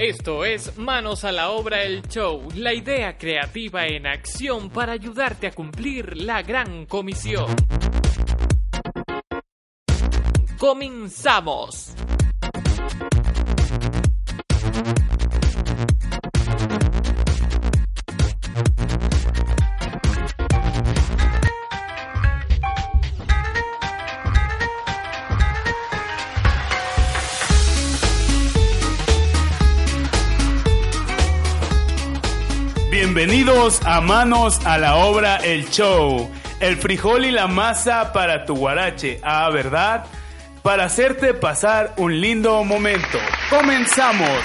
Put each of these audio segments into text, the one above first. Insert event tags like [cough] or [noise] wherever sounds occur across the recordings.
Esto es Manos a la Obra el Show, la idea creativa en acción para ayudarte a cumplir la gran comisión. Comenzamos. Bienvenidos a Manos a la Obra El Show. El frijol y la masa para tu guarache. Ah, ¿verdad? Para hacerte pasar un lindo momento. Comenzamos.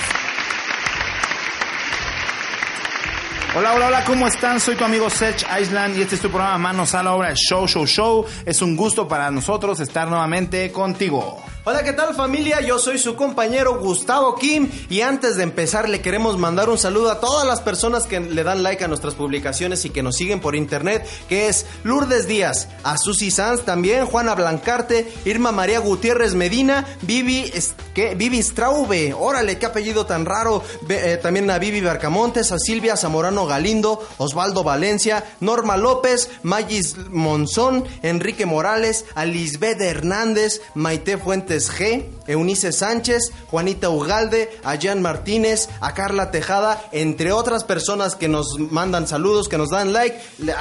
Hola, hola, hola, ¿cómo están? Soy tu amigo Sech Island y este es tu programa Manos a la Obra El Show, Show, Show. Es un gusto para nosotros estar nuevamente contigo. Hola, ¿qué tal familia? Yo soy su compañero Gustavo Kim y antes de empezar le queremos mandar un saludo a todas las personas que le dan like a nuestras publicaciones y que nos siguen por internet, que es Lourdes Díaz, a Susi Sanz también, Juana Blancarte, Irma María Gutiérrez Medina, Vivi, ¿qué? Vivi Straube, órale, qué apellido tan raro, eh, también a Vivi Barcamontes, a Silvia Zamorano Galindo, Osvaldo Valencia, Norma López, Magis Monzón, Enrique Morales, a Lisbeth Hernández, Maite Fuentes G, Eunice Sánchez, Juanita Ugalde, a Jan Martínez, a Carla Tejada, entre otras personas que nos mandan saludos, que nos dan like.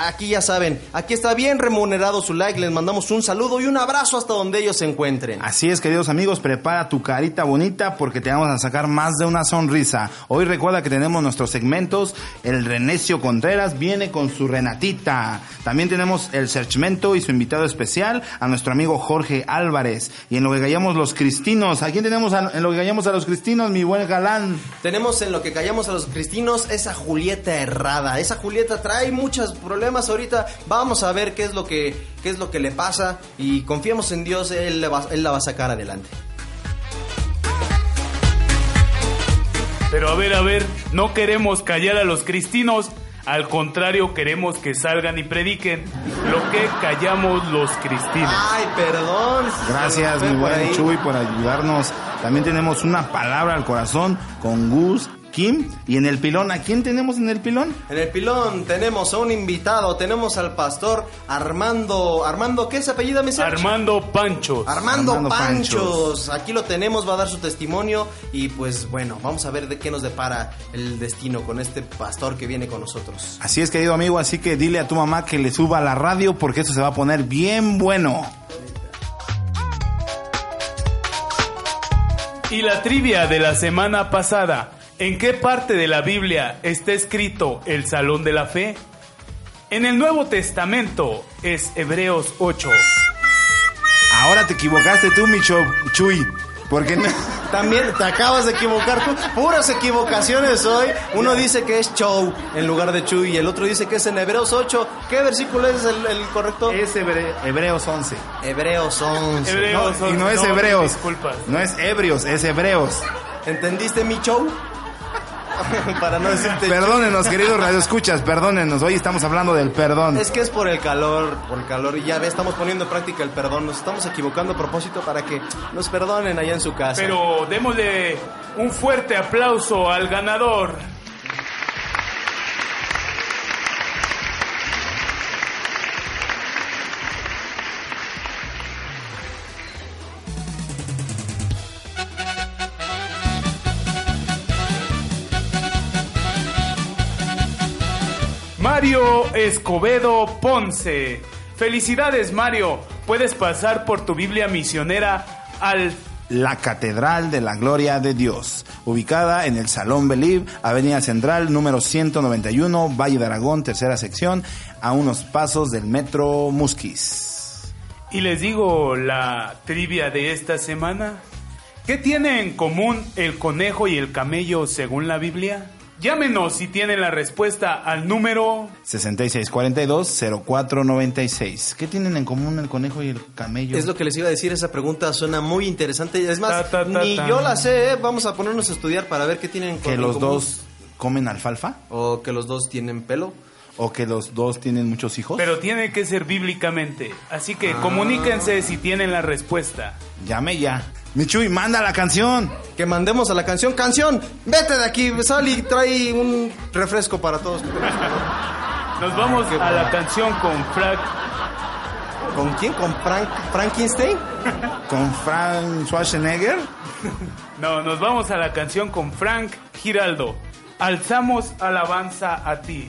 Aquí ya saben, aquí está bien remunerado su like, les mandamos un saludo y un abrazo hasta donde ellos se encuentren. Así es, queridos amigos, prepara tu carita bonita porque te vamos a sacar más de una sonrisa. Hoy recuerda que tenemos nuestros segmentos, el Renecio Contreras viene con su Renatita. También tenemos el Searchmento y su invitado especial, a nuestro amigo Jorge Álvarez. Y en lo que callamos los cristinos. ¿A quién tenemos en lo que callamos a los cristinos, mi buen galán? Tenemos en lo que callamos a los cristinos esa Julieta errada. Esa Julieta trae muchos problemas ahorita. Vamos a ver qué es lo que, qué es lo que le pasa y confiemos en Dios, él, él la va a sacar adelante. Pero a ver, a ver, no queremos callar a los cristinos, al contrario, queremos que salgan y prediquen lo que callamos los cristinos. Ay, perdón. Gracias, mi buen Chuy, por ayudarnos. También tenemos una palabra al corazón con Gus Kim. Y en el pilón, ¿a quién tenemos en el pilón? En el pilón tenemos a un invitado, tenemos al pastor Armando. ¿Armando qué es apellido, mi Armando Panchos. Armando, Panchos. Aquí lo tenemos, va a dar su testimonio. Y pues bueno, vamos a ver de qué nos depara el destino con este pastor que viene con nosotros. Así es, querido amigo, así que dile a tu mamá que le suba a la radio porque esto se va a poner bien bueno. Y la trivia de la semana pasada. ¿En qué parte de la Biblia está escrito el Salón de la Fe? En el Nuevo Testamento es Hebreos 8. Ahora te equivocaste tú, mi Chuy. Porque también te acabas de equivocar tú. Puras equivocaciones hoy. Uno dice que es show en lugar de Chuy y el otro dice que es en Hebreos 8. ¿Qué versículo es el, correcto? Es Hebreos 11. Hebreos 11. Hebreos 11. y no es Hebreos. No es Hebreos, es Hebreos. ¿Entendiste mi show? [laughs] para no decirte. Perdónenos, queridos radioescuchas, perdónenos. Hoy estamos hablando del perdón. Es que es por el calor, por el calor. Y ya ve, estamos poniendo en práctica el perdón. Nos estamos equivocando a propósito para que nos perdonen allá en su casa. Pero démosle un fuerte aplauso al ganador. Mario Escobedo Ponce. Felicidades Mario, puedes pasar por tu Biblia misionera al la Catedral de la Gloria de Dios, ubicada en el Salón Beliv, Avenida Central, número 191, Valle de Aragón, tercera sección, a unos pasos del Metro Musquis. Y les digo la trivia de esta semana. ¿Qué tiene en común el conejo y el camello según la Biblia? Llámenos si tienen la respuesta al número 6642-0496. ¿Qué tienen en común el conejo y el camello? Es lo que les iba a decir, esa pregunta suena muy interesante. Es más, ni yo la sé, ¿eh? vamos a ponernos a estudiar para ver qué tienen en común. ¿Que los dos comen alfalfa? ¿O que los dos tienen pelo? O que los dos tienen muchos hijos? Pero tiene que ser bíblicamente. Así que comuníquense si tienen la respuesta. Llame ya. Michuy, manda la canción. Que mandemos a la canción. Canción, vete de aquí, sal y trae un refresco para todos. Nos vamos a la canción con Frank. ¿Con quién? ¿Con Frank, Frankenstein? Con Frank Schwarzenegger. [laughs] No, nos vamos a la canción con Frank Giraldo. Alzamos alabanza a ti.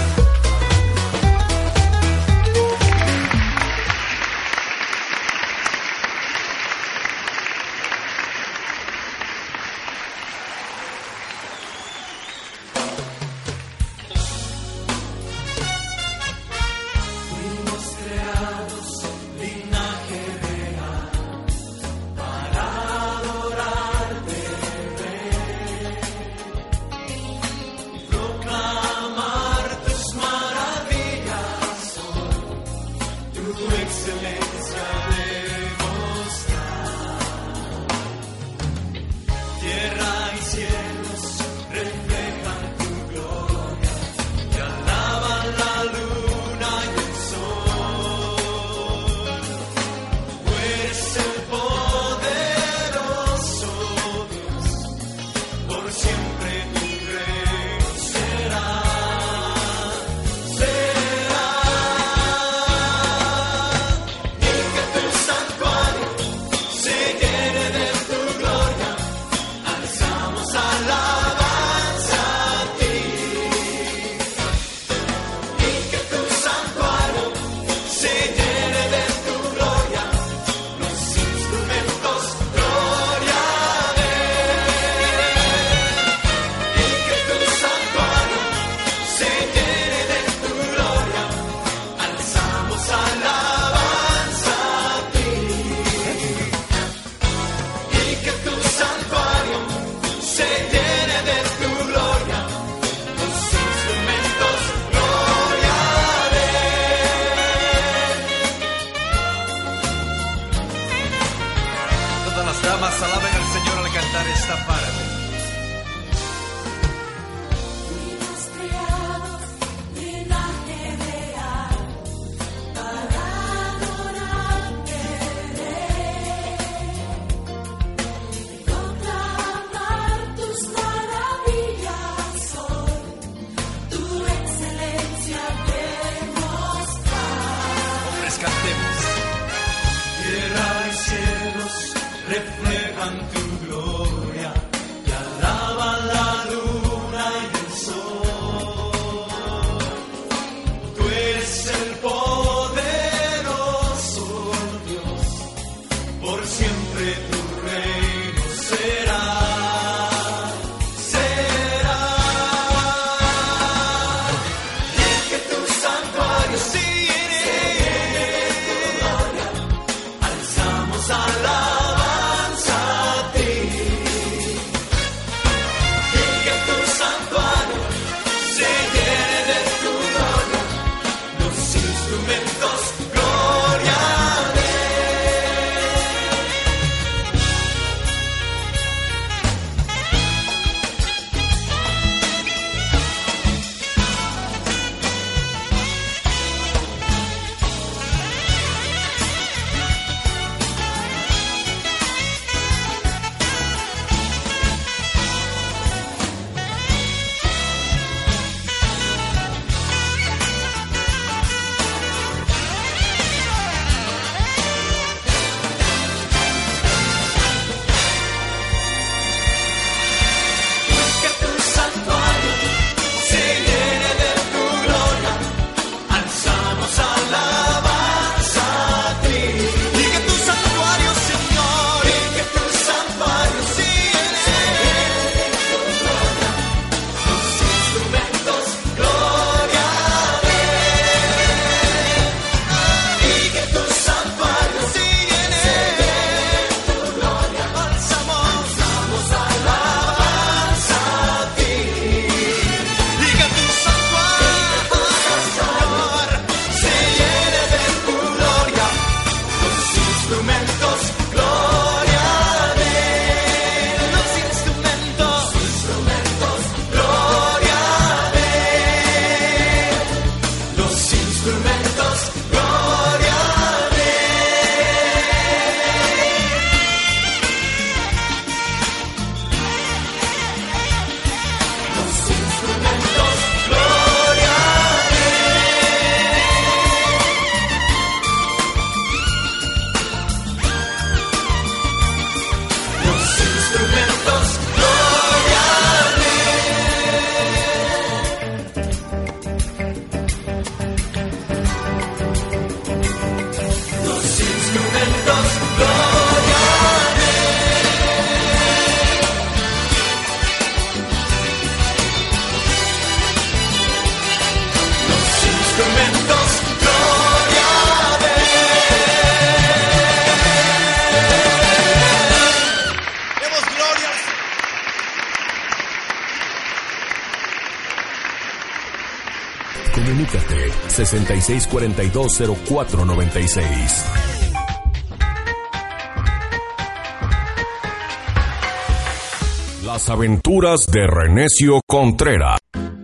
66420496. Las aventuras de Renecio Contreras.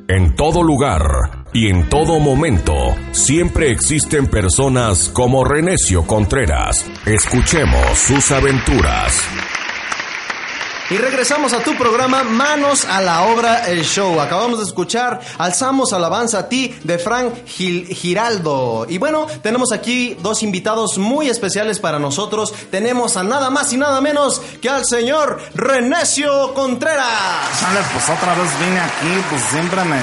En todo lugar y en todo momento, siempre existen personas como Renecio Contreras. Escuchemos sus aventuras. Y regresamos a tu programa Manos a la Obra, el show. Acabamos de escuchar Alzamos alabanza a ti de Frank Gil Giraldo. Y bueno, tenemos aquí dos invitados muy especiales para nosotros. Tenemos a nada más y nada menos que al señor Renecio Contreras. Sale, pues otra vez vine aquí, pues siempre me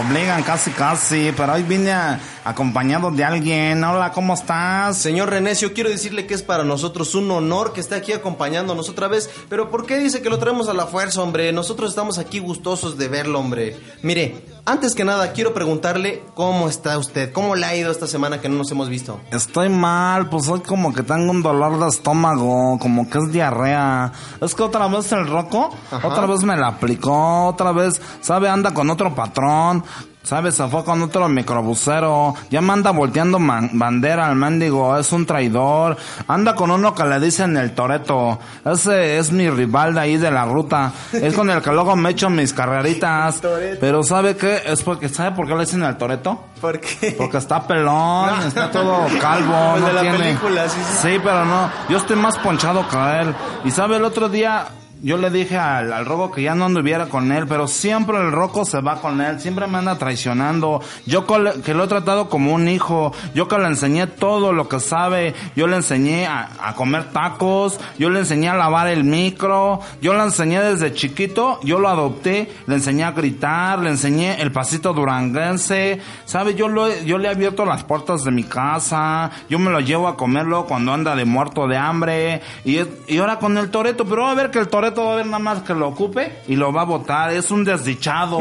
obligan casi casi, pero hoy vine a- acompañado de alguien. Hola, ¿cómo estás? Señor Renecio, quiero decirle que es para nosotros un honor que esté aquí acompañándonos otra vez. Pero ¿por qué dice que lo traemos a la fuerza, hombre? Nosotros estamos aquí gustosos de verlo, hombre. Mire, antes que nada, quiero preguntarle cómo está usted, cómo le ha ido esta semana que no nos hemos visto. Estoy mal, pues hoy como que tengo un dolor de estómago, como que es diarrea. Es que otra vez el roco, Ajá. otra vez me la aplicó, otra vez, sabe, anda con otro patrón. ¿Sabes? Se fue con otro microbusero. Ya me anda volteando man- bandera al mendigo. Es un traidor. Anda con uno que le dicen el Toreto. Ese es mi rival de ahí de la ruta. Es con el que luego me echo mis carreritas. Pero ¿sabe qué? Es porque, ¿sabe por qué le dicen el Toreto? ¿Por qué? Porque está pelón, [laughs] está todo calvo, El no de la tiene. película, sí, sí. Sí, pero no. Yo estoy más ponchado que él. Y sabe, el otro día yo le dije al, al que ya no anduviera con él, pero siempre el Roco se va con él, siempre me anda traicionando. Yo que lo he tratado como un hijo, yo que le enseñé todo lo que sabe, yo le enseñé a, comer tacos, yo le enseñé a lavar el micro, yo le enseñé desde chiquito, yo lo adopté, le enseñé a gritar, le enseñé el pasito duranguense, sabe, yo lo yo le he abierto las puertas de mi casa, yo me lo llevo a comerlo cuando anda de muerto de hambre, y, y ahora con el Toreto, pero a ver que el Toreto va a ver nada más que lo ocupe y lo va a votar, es un desdichado.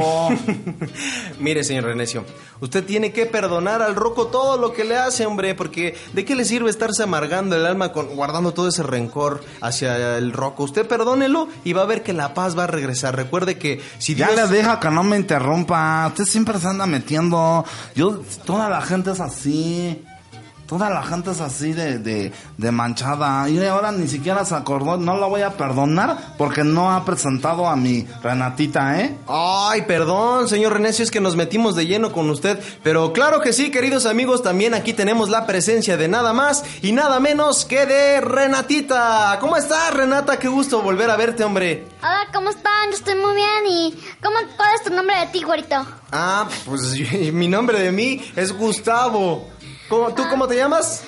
[laughs] Mire, señor Renecio, usted tiene que perdonar al roco todo lo que le hace, hombre, porque ¿de qué le sirve estarse amargando el alma con, guardando todo ese rencor hacia el roco? Usted perdónelo y va a ver que la paz va a regresar. Recuerde que si Ya Dios... le deja que no me interrumpa. Usted siempre se anda metiendo. Yo, toda la gente es así. Toda la gente es así de, de, de manchada. Y ahora ni siquiera se acordó. No la voy a perdonar porque no ha presentado a mi Renatita, ¿eh? Ay, perdón, señor Renecio, es que nos metimos de lleno con usted. Pero claro que sí, queridos amigos, también aquí tenemos la presencia de nada más y nada menos que de Renatita. ¿Cómo estás, Renata? Qué gusto volver a verte, hombre. Hola, ¿cómo están? Yo estoy muy bien y... ¿cómo, ¿Cuál es tu nombre de ti, güerito? Ah, pues [laughs] mi nombre de mí es Gustavo. ¿Cómo- ¿Tú cómo te llamas?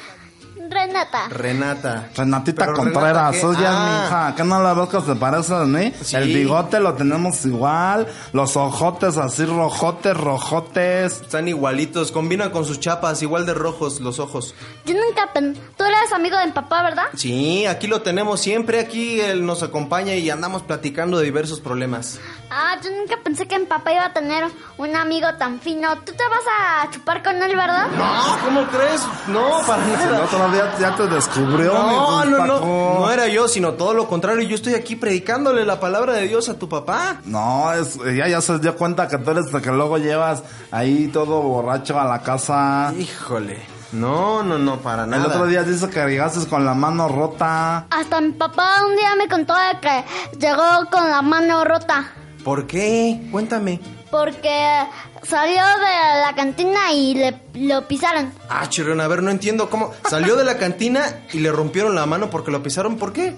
Renata. Renata. Renatita Pero Contreras, ella es mi Ah, hija. ¿Qué no la ves que se parece a mí? Sí. El bigote lo tenemos igual. Los ojotes así rojotes, rojotes. Están igualitos, combinan con sus chapas, igual de rojos los ojos. Yo nunca pen... Tú eres amigo de mi papá, ¿verdad? Sí, aquí lo tenemos siempre, aquí él nos acompaña y andamos platicando de diversos problemas. Ah, yo nunca pensé que mi papá iba a tener un amigo tan fino. ¿Tú te vas a chupar con él, verdad? No, ¿cómo crees? No, para nada. otro ya te descubrió. No, mi no, no, no era yo, sino todo lo contrario. Yo estoy aquí predicándole la palabra de Dios a tu papá. No, es, ella ya se dio cuenta que tú eres el que luego llevas ahí todo borracho a la casa. Híjole. No, no, no, para El nada. otro día dice que llegaste con la mano rota. Hasta mi papá un día me contó de que llegó con la mano rota. ¿Por qué? Cuéntame. Porque salió de la cantina y le lo pisaron. Ah, chirrión, a ver, no entiendo cómo. Salió de la [laughs] cantina y le rompieron la mano porque lo pisaron. ¿Por qué?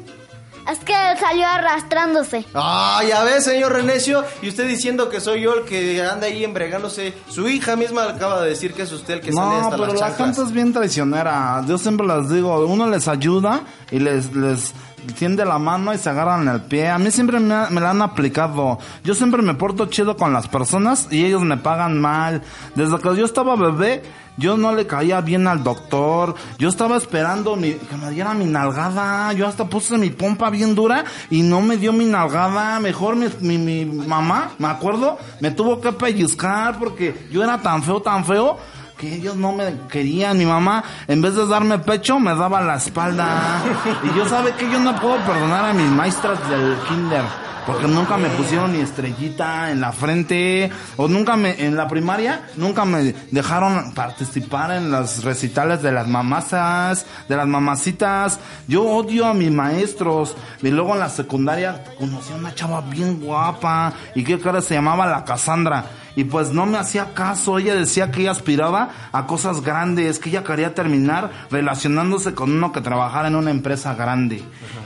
Es que salió arrastrándose. Ah, ya ves, señor Renecio. Y usted diciendo que soy yo el que anda ahí embregándose. Su hija misma acaba de decir que es usted el que sale No, hasta pero las la chanclas. gente es bien traicionera. Yo siempre les digo, uno les ayuda y les, les tiende la mano y se agarran el pie. A mí siempre me, la han aplicado. Yo siempre me porto chido con las personas y ellos me pagan mal. Desde que yo estaba bebé, yo no le caía bien al doctor. Yo estaba esperando mi, que me diera mi nalgada. Yo hasta puse mi pompa bien dura y no me dio mi nalgada. Mejor mi, mi mamá, me acuerdo, me tuvo que pellizcar porque yo era tan feo, tan feo que ellos no me querían. Mi mamá, en vez de darme pecho, me daba la espalda. Y yo sabe que yo no puedo perdonar a mis maestras del kinder. Porque nunca me pusieron ni estrellita en la frente. O nunca me, en la primaria, nunca me dejaron participar en los recitales de las mamazas, de las mamacitas. Yo odio a mis maestros. Y luego en la secundaria conocí a una chava bien guapa. Y qué cara se llamaba la Cassandra. Y pues no me hacía caso, ella decía que ella aspiraba a cosas grandes, que ella quería terminar relacionándose con uno que trabajara en una empresa grande.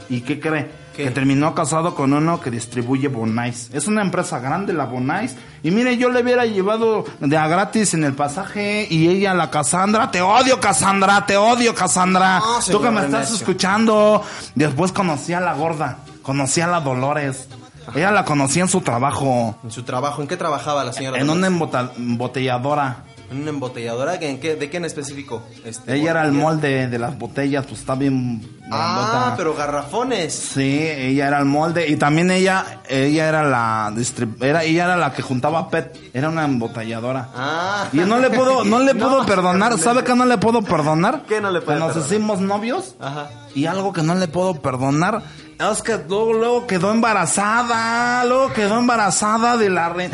¿Y qué cree? Que terminó casado con uno que distribuye Bonais. Es una empresa grande, la Bonais. Y mire, yo le hubiera llevado de a gratis en el pasaje y ella, la Cassandra. Te odio, Cassandra, te odio, Cassandra. No, Tú señor que me estás escuchando. Después conocí a la gorda, conocí a la Dolores. Ella la conocí en su trabajo. En su trabajo, ¿en qué trabajaba la señora? En Dolores? una embota- embotelladora. ¿En una embotelladora? ¿En qué, ¿De qué en específico? Este, Ella era el molde de las botellas, pues está bien Ah, grandota. pero garrafones. Sí, ella era el molde y también ella, ella era la era, ella era la que juntaba PET, era una embotelladora. Ah. Y no le puedo, no le [laughs] No, puedo perdonar, ¿sabe qué no le puedo perdonar? ¿Qué no le puede Que nos perdonar? hicimos novios Ajá. y algo que no le puedo perdonar es que luego, luego quedó embarazada, luego quedó embarazada de la re-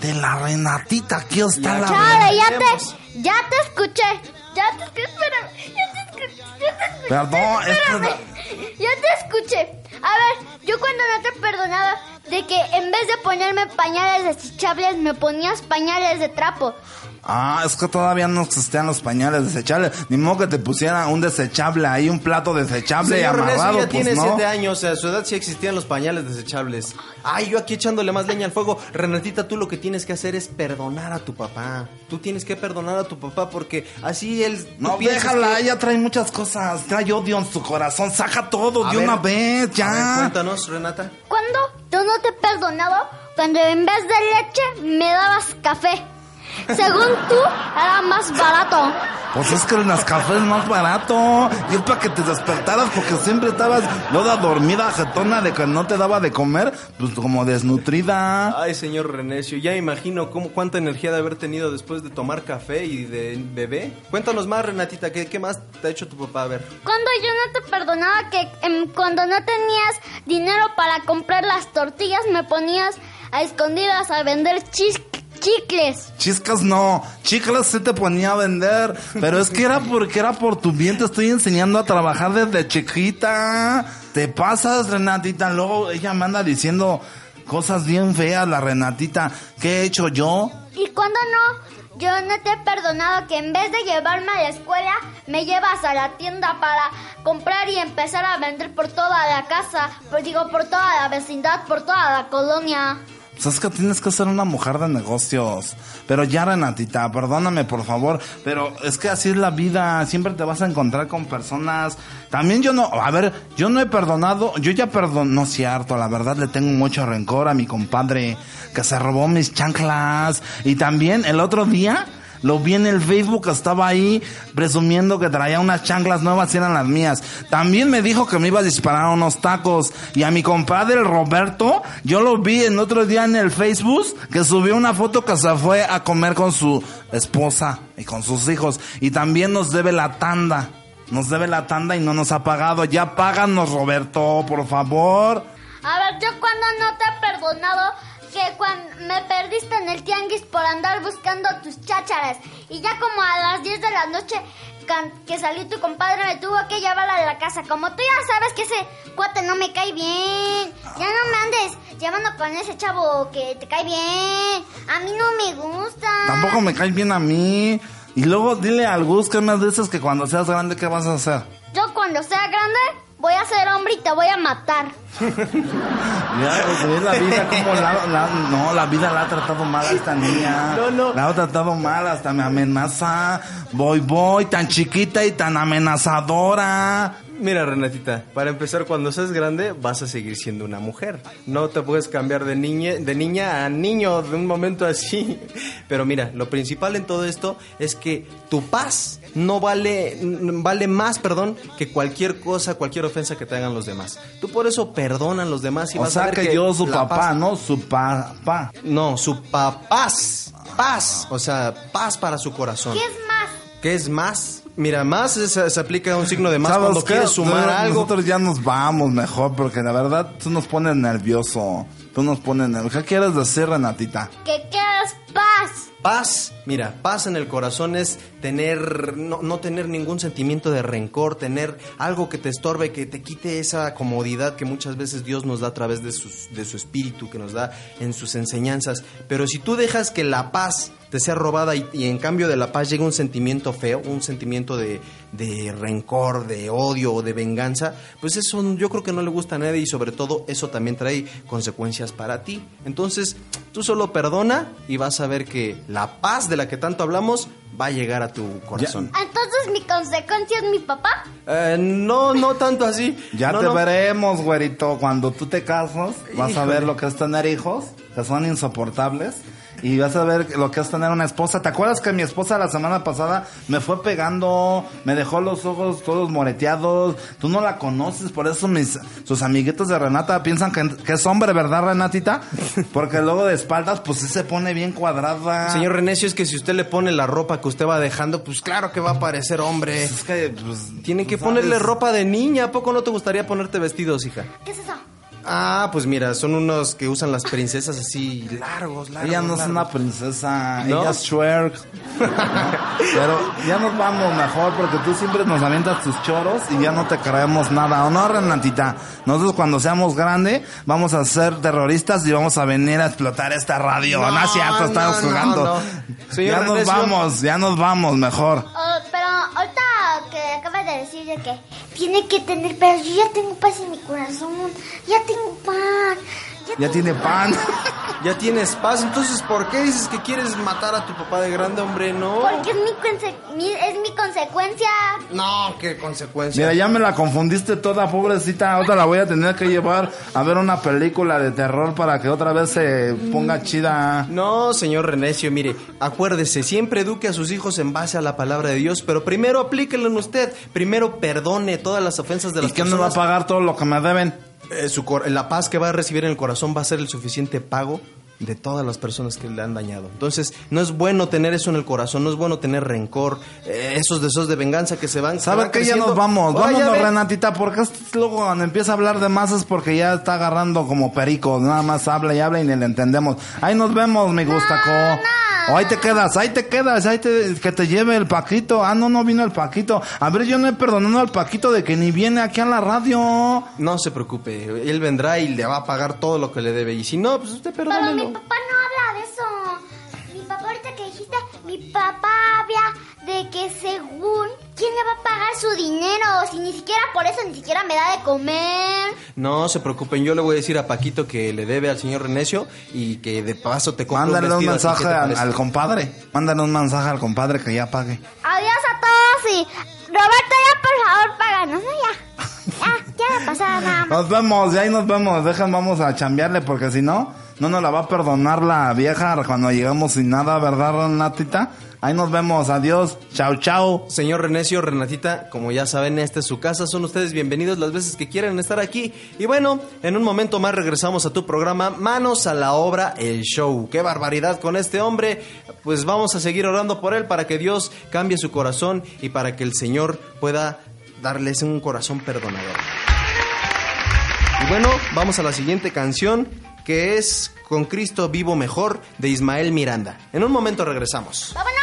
de la Renatita, aquí está la Chale, ya te, ya te escuché. Ya te escuché, espérame. Ya te escuché. Ya te escuché. Perdón, es que- espérame. Ya te escuché. A ver, yo cuando no te perdonaba de que en vez de ponerme pañales desechables, me ponías pañales de trapo. Ah, es que todavía no existían los pañales desechables. Ni modo que te pusieran un desechable ahí, un plato desechable Señor amarrado. ya pues tiene no. siete años, a su edad sí existían los pañales desechables. Ay, yo aquí echándole más leña al fuego. Renatita, tú lo que tienes que hacer es perdonar a tu papá. Tú tienes que perdonar a tu papá porque así él... No, déjala, que- ella trae muchas cosas. Trae odio en su corazón. Saca todo A de ver, una vez, a ver, ya. cuéntanos, Renata. ¿Cuándo yo no te he perdonado? Cuando en vez de leche me dabas café. Según tú, era más barato. Pues es que el Nescafé es más barato. Y es para que te despertaras porque siempre estabas toda dormida, jetona, de que no te daba de comer, pues como desnutrida. Ay, señor Renecio, ya imagino cómo, cuánta energía de haber tenido después de tomar café y de bebé. Cuéntanos más, Renatita, ¿qué, qué más te ha hecho tu papá? A ver. Cuando yo no te perdonaba que em, cuando no tenías dinero para comprar las tortillas me ponías a escondidas a vender chis- chicles. Chiscas no, chicles sí te ponía a vender, pero es que era porque era por tu bien, te estoy enseñando a trabajar desde chiquita. Te pasas, Renatita, luego ella me anda diciendo cosas bien feas, la Renatita. ¿Qué he hecho yo? Y cuando no, yo no te he perdonado que en vez de llevarme a la escuela, me llevas a la tienda para comprar y empezar a vender por toda la casa, pues digo, por toda la vecindad, por toda la colonia. Pues es que tienes que ser una mujer de negocios. Pero ya, Renatita, perdóname, por favor. Pero es que así es la vida. Siempre te vas a encontrar con personas. También yo no, a ver, yo no he perdonado. Yo ya perdono, no es cierto. La verdad le tengo mucho rencor a mi compadre que se robó mis chanclas. Y también el otro día lo vi en el Facebook, estaba ahí presumiendo que traía unas chanclas nuevas y eran las mías. También me dijo que me iba a disparar unos tacos. Y a mi compadre Roberto, yo lo vi en otro día en el Facebook, que subió una foto que se fue a comer con su esposa y con sus hijos. Y también nos debe la tanda. Nos debe la tanda y no nos ha pagado. Ya páganos, Roberto, por favor. A ver, yo cuando no te he perdonado que cuando me perdiste en el tianguis por andar buscando tus chácharas y ya como a las 10 de la noche que salió tu compadre me tuvo que llevar a la casa. Como tú ya sabes que ese cuate no me cae bien. Ya no me andes llevando con ese chavo que te cae bien. A mí no me gusta. Tampoco me cae bien a mí. Y luego dile al Gus que me dices que cuando seas grande, ¿qué vas a hacer? Yo cuando sea grande voy a ser hombre y te voy a matar. [laughs] Ya, pues, la vida como la, la- no, la vida la ha tratado mal a esta niña. No, no. La ha tratado mal, hasta me amenaza. Voy, voy, tan chiquita y tan amenazadora. Mira, Renatita, para empezar, cuando seas grande vas a seguir siendo una mujer. No te puedes cambiar de niña, de niña a niño de un momento así. [laughs] Pero mira, lo principal en todo esto es que tu paz no vale, vale más, perdón, que cualquier cosa, cualquier ofensa que te hagan los demás. Tú por eso perdona a los demás y O vas a ver que, que yo su papá, paz- ¿no? Su papá. No, su papás. Paz. O sea, paz para su corazón. ¿Qué es más? ¿Qué es más? Mira, más se, aplica un signo de más ¿Sabes cuando qué? quieres sumar No, algo. Nosotros ya nos vamos mejor porque la verdad tú nos pones nervioso. Tú nos pones nerviosos. ¿Qué quieres decir, Renatita? Que quieres paz. Paz, mira, paz en el corazón es tener, no, no, tener ningún sentimiento de rencor, tener algo que te estorbe, que te quite esa comodidad que muchas veces Dios nos da a través de, sus, de su espíritu, que nos da en sus enseñanzas. Pero si tú dejas que la paz te sea robada y, y en cambio de la paz llega un sentimiento feo, un sentimiento de, de rencor, de odio o de venganza, pues eso yo creo que no le gusta a nadie y sobre todo eso también trae consecuencias para ti. Entonces, tú solo perdona y vas a ver que la paz de la que tanto hablamos va a llegar a tu corazón. Entonces mi consecuencia es mi papá. Eh, no, no tanto así. Ya No, te no. veremos, güerito. Cuando tú te casas, vas a ver lo que es tener hijos, que son insoportables. Y vas a ver lo que es tener una esposa. ¿Te acuerdas que mi esposa la semana pasada me fue pegando, me dejó los ojos todos moreteados? Tú no la conoces, por eso mis sus amiguitos de Renata piensan que, que es hombre, ¿verdad, Renatita? Porque luego de espaldas, pues sí se pone bien cuadrada. Señor Renecio, es que si usted le pone la ropa que usted va dejando, pues claro que va a parecer hombre. es que, pues, Tienen que ponerle ropa de niña. ¿A poco no te gustaría ponerte vestidos, hija? ¿Qué es eso? Ah, pues mira, son unos que usan las princesas así largos, largos. Ella no es largos. una princesa, ¿No? ella es Shrek. [laughs] Pero ya nos vamos mejor porque tú siempre nos avientas tus choros y ya no te creemos nada. ¿O no, Renatita? Nosotros cuando seamos grande vamos a ser terroristas y vamos a venir a explotar esta radio. No, No, es cierto, estamos no, jugando. Señor Ya nos vamos, ya nos vamos mejor. Oh, pero ahorita acabas de decir de que tiene que tener, pero yo ya tengo paz en mi corazón, ya tengo paz. Ya tiene pan. [laughs] Ya tienes paz, entonces ¿por qué dices que quieres matar a tu papá de grande, hombre? No. Porque es mi, conse- mi- es mi consecuencia. No, qué consecuencia. Mira, ya me la confundiste toda, pobrecita. Ahora la voy a tener que llevar a ver una película de terror para que otra vez se ponga chida. No, señor Renecio, mire, acuérdese, siempre eduque a sus hijos en base a la palabra de Dios, pero primero aplíquelo en usted, primero perdone todas las ofensas de ¿Y las quién me va a personas. pagar todo lo que me deben? Eh, su cor- la paz que va a recibir en el corazón va a ser el suficiente pago de todas las personas que le han dañado. Entonces, no es bueno tener eso en el corazón, no es bueno tener rencor, eh, esos deseos de venganza que se van. que ¿Sabe van qué? Ya nos vamos. Ya Vámonos, Renatita, porque este luego cuando empieza a hablar de más es porque ya está agarrando como perico. Nada más habla y habla y ni le entendemos. Ahí nos vemos, mi gustaco. no. Ahí te quedas, ahí te quedas, ahí te, que te lleve el Paquito. Ah, no, no vino el Paquito. A ver, yo no he perdonado al Paquito de que ni viene aquí a la radio. No se preocupe, él vendrá y le va a pagar todo lo que le debe. Y si no, pues usted Pero perdónelo. mi papá no habla de eso. Mi papá, ahorita que dijiste, mi papá habla de que según, ¿quién le va a pagar su dinero? Si ni siquiera por eso ni siquiera me da de comer. No se preocupen, yo le voy a decir a Paquito que le debe al señor Renecio y que de paso te compre Mándale un mensaje ¿qué te al, compadre. Mándale un mensaje al compadre que ya pague. Adiós a todos y Roberto ya por favor páganos, ¿no? Ya, ya, ya no pasa nada más. Nos vemos, y ahí nos vemos. Dejan, vamos a chambearle porque si no, no nos la va a perdonar la vieja cuando llegamos sin nada, ¿verdad, Renatita? Ahí nos vemos. Adiós. Chao, chao. Señor Renecio, Renatita, como ya saben, esta es su casa, son ustedes bienvenidos las veces que quieran estar aquí. Y bueno, en un momento más regresamos a tu programa Manos a la Obra, el show. ¡Qué barbaridad con este hombre! Pues vamos a seguir orando por él para que Dios cambie su corazón y para que el Señor pueda darles un corazón perdonador. Y bueno, vamos a la siguiente canción que es Con Cristo Vivo Mejor de Ismael Miranda. En un momento regresamos. ¡Vámonos!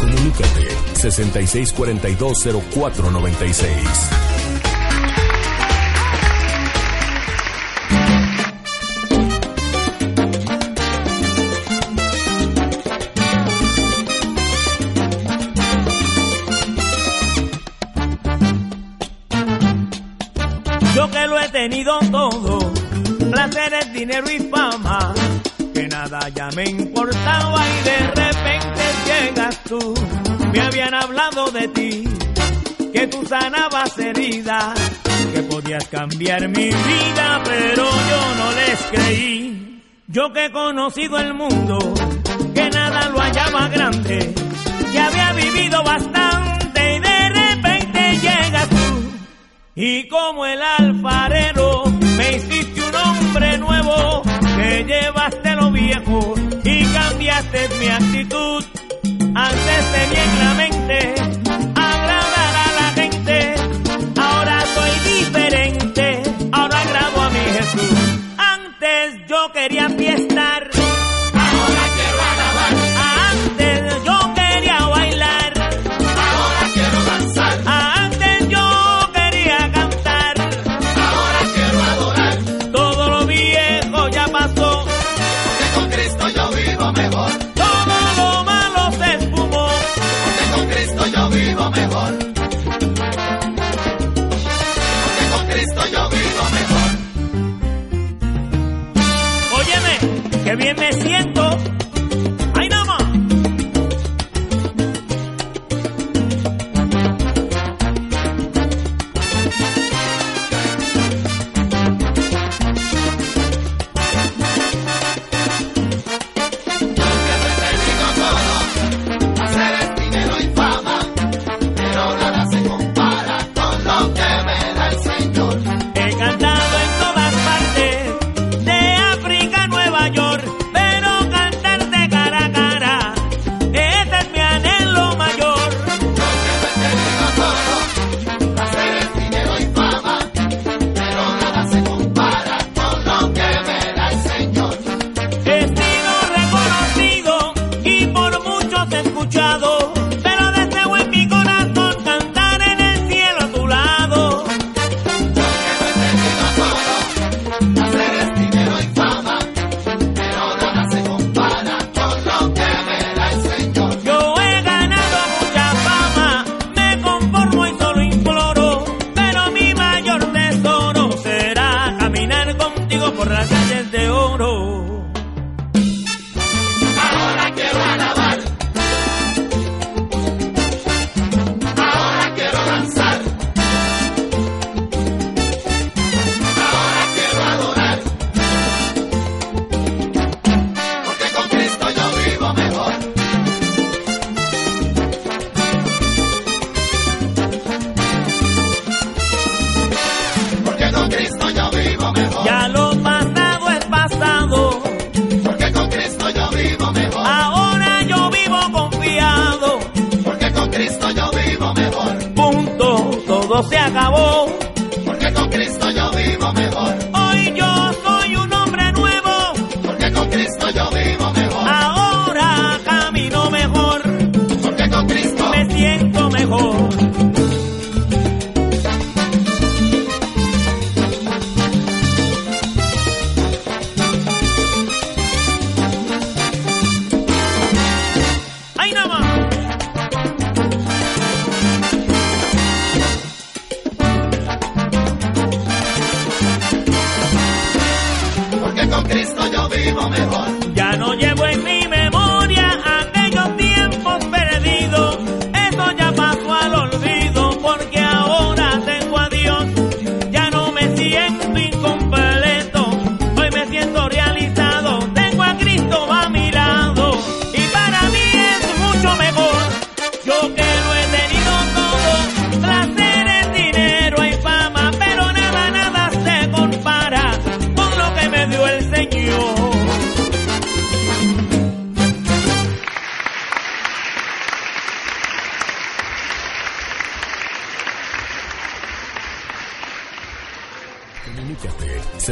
Comunícate 66420496. Dinero y fama, que nada ya me importaba y de repente llegas tú. Me habían hablado de ti, que tú sanabas heridas, que podías cambiar mi vida, pero yo no les creí. Yo que he conocido el mundo, que nada lo hallaba grande, que había vivido bastante y de repente llegas tú. Y como el alfarero me hiciste nuevo, que llevaste lo viejo y cambiaste mi actitud. Antes tenía en la mente agradar a la gente, ahora soy diferente, ahora agrado a mi Jesús. Antes yo quería fiesta que bien me siento.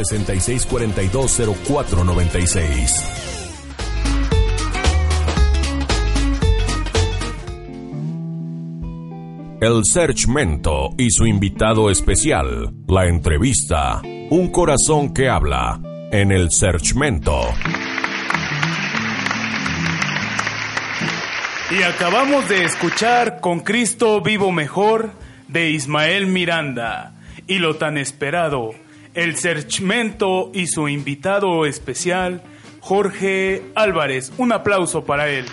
66420496. El Searchmento y su invitado especial, la entrevista, un corazón que habla, en el Searchmento. Y acabamos de escuchar Con Cristo Vivo Mejor de Ismael Miranda. Y lo tan esperado, el Searchmento y su invitado especial, Jorge Álvarez. Un aplauso para él.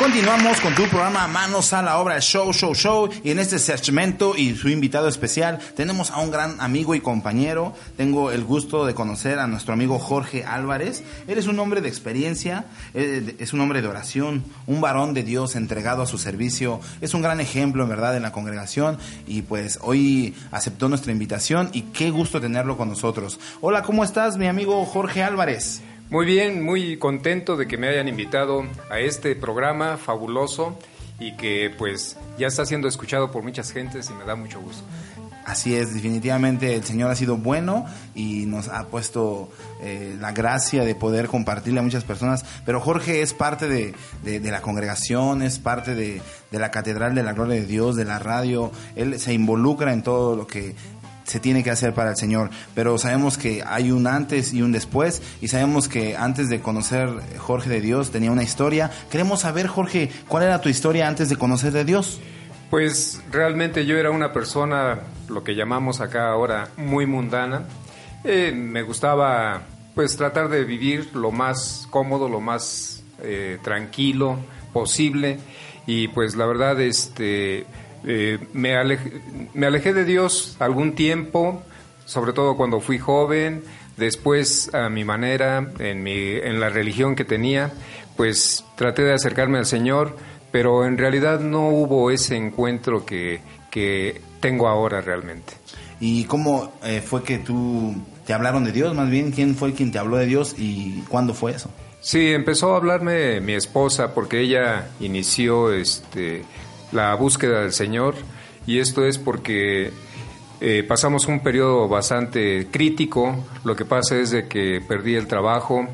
Continuamos con tu programa Manos a la Obra, Show, Show, Show. Y en este segmento y su invitado especial tenemos a un gran amigo y compañero. Tengo el gusto de conocer a nuestro amigo Jorge Álvarez. Él es un hombre de experiencia, eh, es un hombre de oración, un varón de Dios entregado a su servicio. Es un gran ejemplo, en verdad, en la congregación. Y pues hoy aceptó nuestra invitación y qué gusto tenerlo con nosotros. Hola, ¿cómo estás, mi amigo Jorge Álvarez? Muy bien, muy contento de que me hayan invitado a este programa fabuloso y que pues ya está siendo escuchado por muchas gentes y me da mucho gusto. Así es, definitivamente el Señor ha sido bueno y nos ha puesto eh, la gracia de poder compartirle a muchas personas. Pero Jorge es parte de, de- de la congregación, es parte de, de la Catedral de la Gloria de Dios, de la radio. Él se involucra en todo lo que se tiene que hacer para el Señor. Pero sabemos que hay un antes y un después y sabemos que antes de conocer Jorge de Dios tenía una historia. Queremos saber, Jorge, ¿cuál era tu historia antes de conocer de Dios? Pues realmente yo era una persona, lo que llamamos acá ahora, muy mundana. Eh, me gustaba pues tratar de vivir lo más cómodo, lo más eh, tranquilo posible y pues la verdad este eh, me, alejé, me alejé de Dios algún tiempo, sobre todo cuando fui joven, después a mi manera, en, mi, en la religión que tenía, pues traté de acercarme al Señor, pero en realidad no hubo ese encuentro que, que tengo ahora realmente. ¿Y cómo eh, fue que tú te hablaron de Dios? Más bien, ¿quién fue quien te habló de Dios y cuándo fue eso? Sí, empezó a hablarme mi esposa porque ella inició este, la búsqueda del Señor y esto es porque eh, pasamos un periodo bastante crítico. Lo que pasa es de que perdí el trabajo,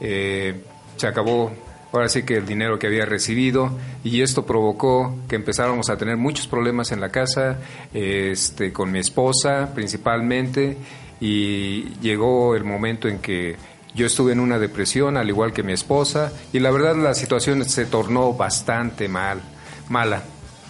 eh, se acabó ahora sí que el dinero que había recibido y esto provocó que empezáramos a tener muchos problemas en la casa, este, con mi esposa principalmente y llegó el momento en que yo estuve en una depresión al igual que mi esposa y la verdad la situación se tornó bastante mal, mala.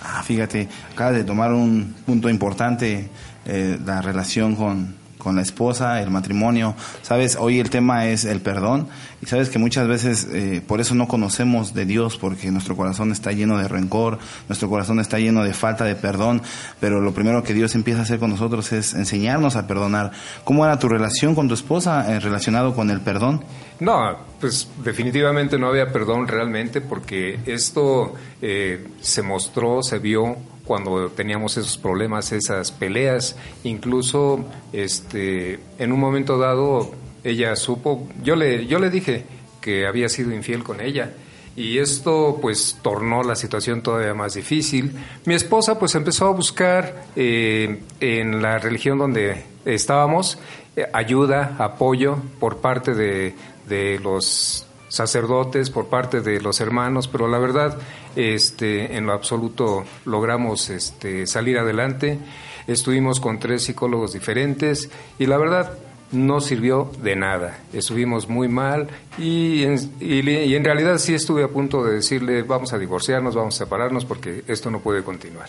Ah, fíjate, acaba de tomar un punto importante eh, la relación con, con la esposa, el matrimonio. Sabes, hoy el tema es el perdón y sabes que muchas veces eh, por eso no conocemos de Dios porque nuestro corazón está lleno de rencor, nuestro corazón está lleno de falta de perdón, pero lo primero que Dios empieza a hacer con nosotros es enseñarnos a perdonar. ¿Cómo era tu relación con tu esposa eh, relacionado con el perdón? No, pues definitivamente no había perdón realmente porque esto eh, se mostró, se vio cuando teníamos esos problemas, esas peleas, incluso este, en un momento dado ella supo, yo le, yo le dije que había sido infiel con ella. Y esto pues tornó la situación todavía más difícil. Mi esposa pues empezó a buscar eh, en la religión donde estábamos eh, ayuda, apoyo por parte de, de los sacerdotes, por parte de los hermanos, pero la verdad, este, en lo absoluto logramos este, salir adelante. Estuvimos con tres psicólogos diferentes y la verdad no sirvió de nada. Estuvimos muy mal y en, y en realidad sí estuve a punto de decirle vamos a divorciarnos, vamos a separarnos porque esto no puede continuar.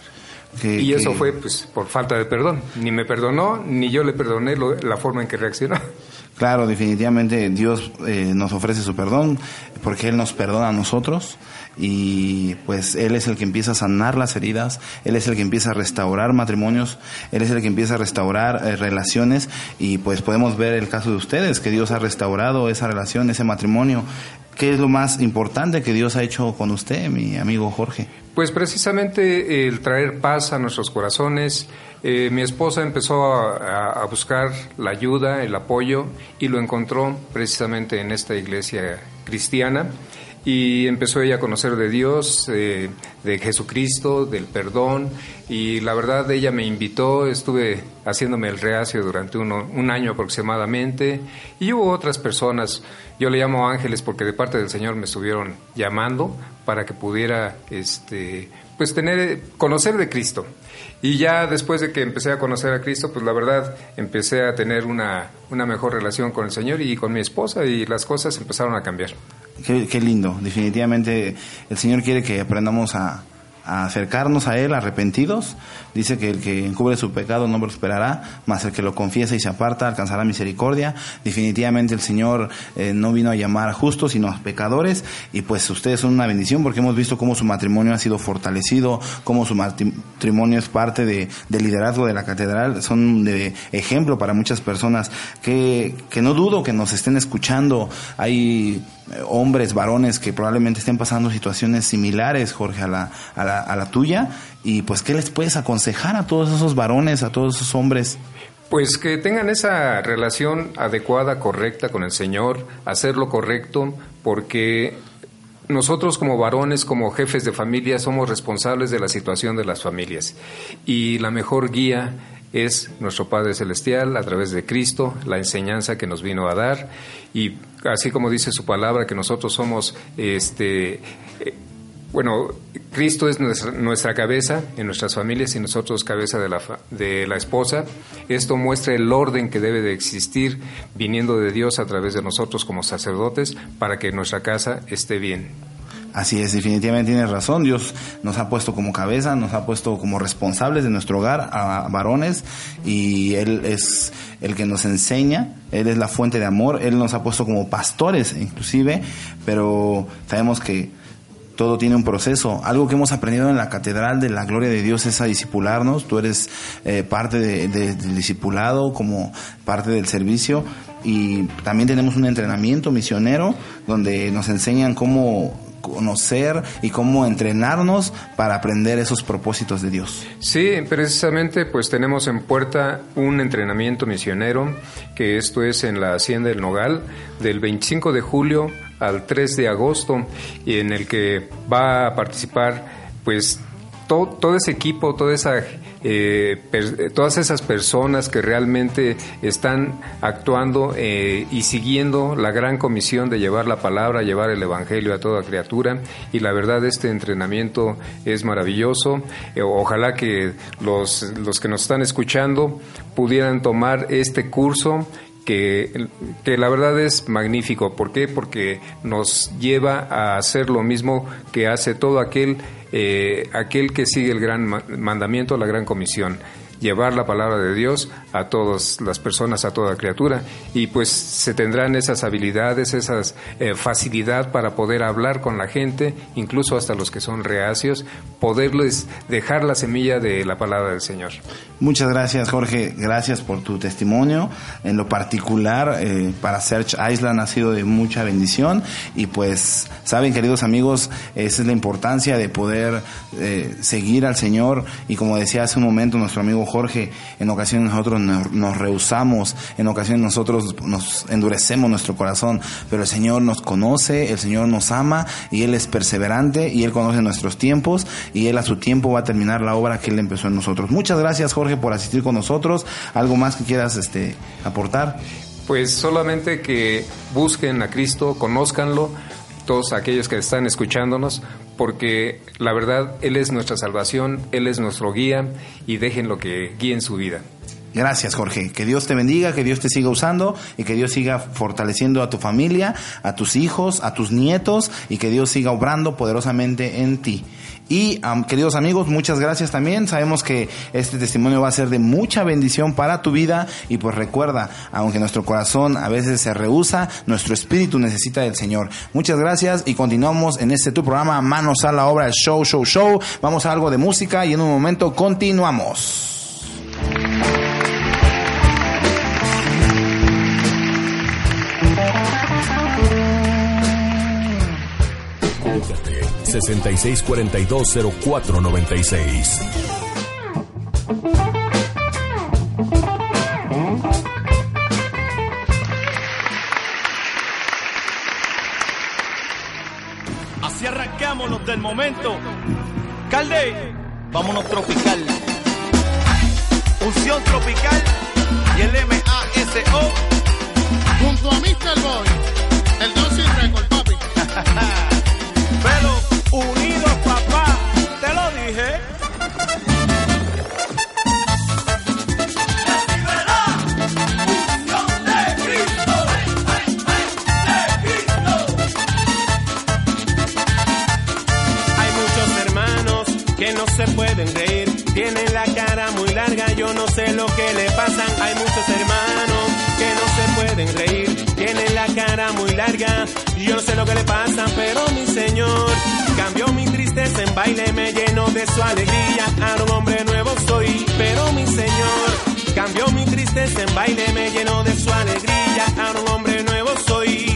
Que- y eso que- fue pues por falta de perdón. Ni me perdonó, ni yo le perdoné lo- la forma en que reaccionó. [laughs] Claro, definitivamente Dios eh, nos ofrece su perdón porque Él nos perdona a nosotros y pues Él es el que empieza a sanar las heridas, Él es el que empieza a restaurar matrimonios, Él es el que empieza a restaurar eh, relaciones y pues podemos ver el caso de ustedes, que Dios ha restaurado esa relación, ese matrimonio. ¿Qué es lo más importante que Dios ha hecho con usted, mi amigo Jorge? Pues precisamente el traer paz a nuestros corazones. Eh, mi esposa empezó a, a buscar la ayuda, el apoyo y lo encontró precisamente en esta iglesia cristiana y empezó ella a conocer de Dios, eh, de Jesucristo, del perdón y la verdad ella me invitó, estuve haciéndome el reacio durante uno- un año aproximadamente y hubo otras personas, yo le llamo ángeles porque de parte del Señor me estuvieron llamando para que pudiera este pues tener conocer de Cristo. Y ya después de que empecé a conocer a Cristo, pues la verdad empecé a tener una, una mejor relación con el Señor y con mi esposa y las cosas empezaron a cambiar. Qué, lindo, definitivamente el Señor quiere que aprendamos a acercarnos a Él arrepentidos. Dice que el que encubre su pecado no prosperará, mas el que lo confiesa y se aparta alcanzará misericordia. Definitivamente el Señor eh, no vino a llamar a justos, sino a pecadores. Y pues ustedes son una bendición porque hemos visto cómo su matrimonio ha sido fortalecido, cómo su matrimonio es parte de, del liderazgo de la catedral. Son de ejemplo para muchas personas que, que no dudo que nos estén escuchando. Hay eh, hombres, varones que probablemente estén pasando situaciones similares, Jorge, a la, a la, a la tuya. Y pues, ¿qué les puedes aconsejar a todos esos varones, a todos esos hombres? Pues que tengan esa relación adecuada, correcta con el Señor, hacer lo correcto, porque nosotros como varones, como jefes de familia, somos responsables de la situación de las familias. Y la mejor guía es nuestro Padre Celestial a través de Cristo, la enseñanza que nos vino a dar. Y así como dice su palabra, que nosotros somos este. Bueno, Cristo es nuestra, nuestra cabeza en nuestras familias y nosotros cabeza de la, de la esposa. Esto muestra el orden que debe de existir viniendo de Dios a través de nosotros como sacerdotes para que nuestra casa esté bien. Así es, definitivamente tienes razón. Dios nos ha puesto como cabeza, nos ha puesto como responsables de nuestro hogar a varones y Él es el que nos enseña, Él es la fuente de amor, Él nos ha puesto como pastores inclusive, pero sabemos que todo tiene un proceso. Algo que hemos aprendido en la Catedral de la Gloria de Dios es a disipularnos. Tú eres eh, parte de- de- del discipulado, como parte del servicio. Y también tenemos un entrenamiento misionero donde nos enseñan cómo conocer y cómo entrenarnos para aprender esos propósitos de Dios. Sí, precisamente pues tenemos en puerta un entrenamiento misionero, que esto es en la Hacienda del Nogal, del 25 de julio al 3 de agosto, y en el que va a participar pues to- todo ese equipo, toda esa, eh, per- todas esas personas que realmente están actuando eh, y siguiendo la gran comisión de llevar la palabra, llevar el evangelio a toda criatura. Y la verdad este entrenamiento es maravilloso. Eh, ojalá que los, los que nos están escuchando pudieran tomar este curso que, que la verdad es magnífico. ¿Por qué? Porque nos lleva a hacer lo mismo que hace todo aquel, eh, aquel que sigue el gran ma- mandamiento, la gran comisión. Llevar la palabra de Dios a todas las personas, a toda criatura. Y pues se tendrán esas habilidades, esa facilidad para poder hablar con la gente, incluso hasta los que son reacios, poderles dejar la semilla de la palabra del Señor. Muchas gracias, Jorge. Gracias por tu testimonio. En lo particular, eh, para Search Island ha sido de mucha bendición. Y pues, saben, queridos amigos, esa es la importancia de poder eh, seguir al Señor. Y como decía hace un momento nuestro amigo Jorge, en ocasiones nosotros nos, rehusamos, en ocasiones nosotros nos endurecemos nuestro corazón. Pero el Señor nos conoce, el Señor nos ama y Él es perseverante y Él conoce nuestros tiempos y Él a su tiempo va a terminar la obra que Él empezó en nosotros. Muchas gracias, Jorge, por asistir con nosotros. ¿Algo más que quieras este, aportar? Pues solamente que busquen a Cristo, conózcanlo, todos aquellos que están escuchándonos, porque la verdad, Él es nuestra salvación, Él es nuestro guía y déjenlo que guíen su vida. Gracias, Jorge. Que Dios te bendiga, que Dios te siga usando y que Dios siga fortaleciendo a tu familia, a tus hijos, a tus nietos y que Dios siga obrando poderosamente en ti. Y queridos amigos, muchas gracias también. Sabemos que este testimonio va a ser de mucha bendición para tu vida y pues recuerda, aunque nuestro corazón a veces se rehúsa, nuestro espíritu necesita del Señor. Muchas gracias y continuamos en este tu programa Manos a la obra, el show, show, show. Vamos a algo de música y en un momento continuamos. 66420496. Así arrancamos los del momento. Calde, vámonos tropical. Unción tropical y el M-A-S-O. Junto a Mr. Boy, el Dancing Record, papi. [laughs] Unidos, papá, te lo dije. Hay muchos hermanos que no se pueden reír. Tienen la cara muy larga, yo no sé lo que le pasan. Hay muchos hermanos pueden reír. Tienen la cara muy larga, yo no sé lo que le pasa, pero mi Señor cambió mi tristeza en baile, me llenó de su alegría. Ahora un hombre nuevo soy, pero mi Señor cambió mi tristeza en baile, me llenó de su alegría. Ahora un hombre nuevo soy.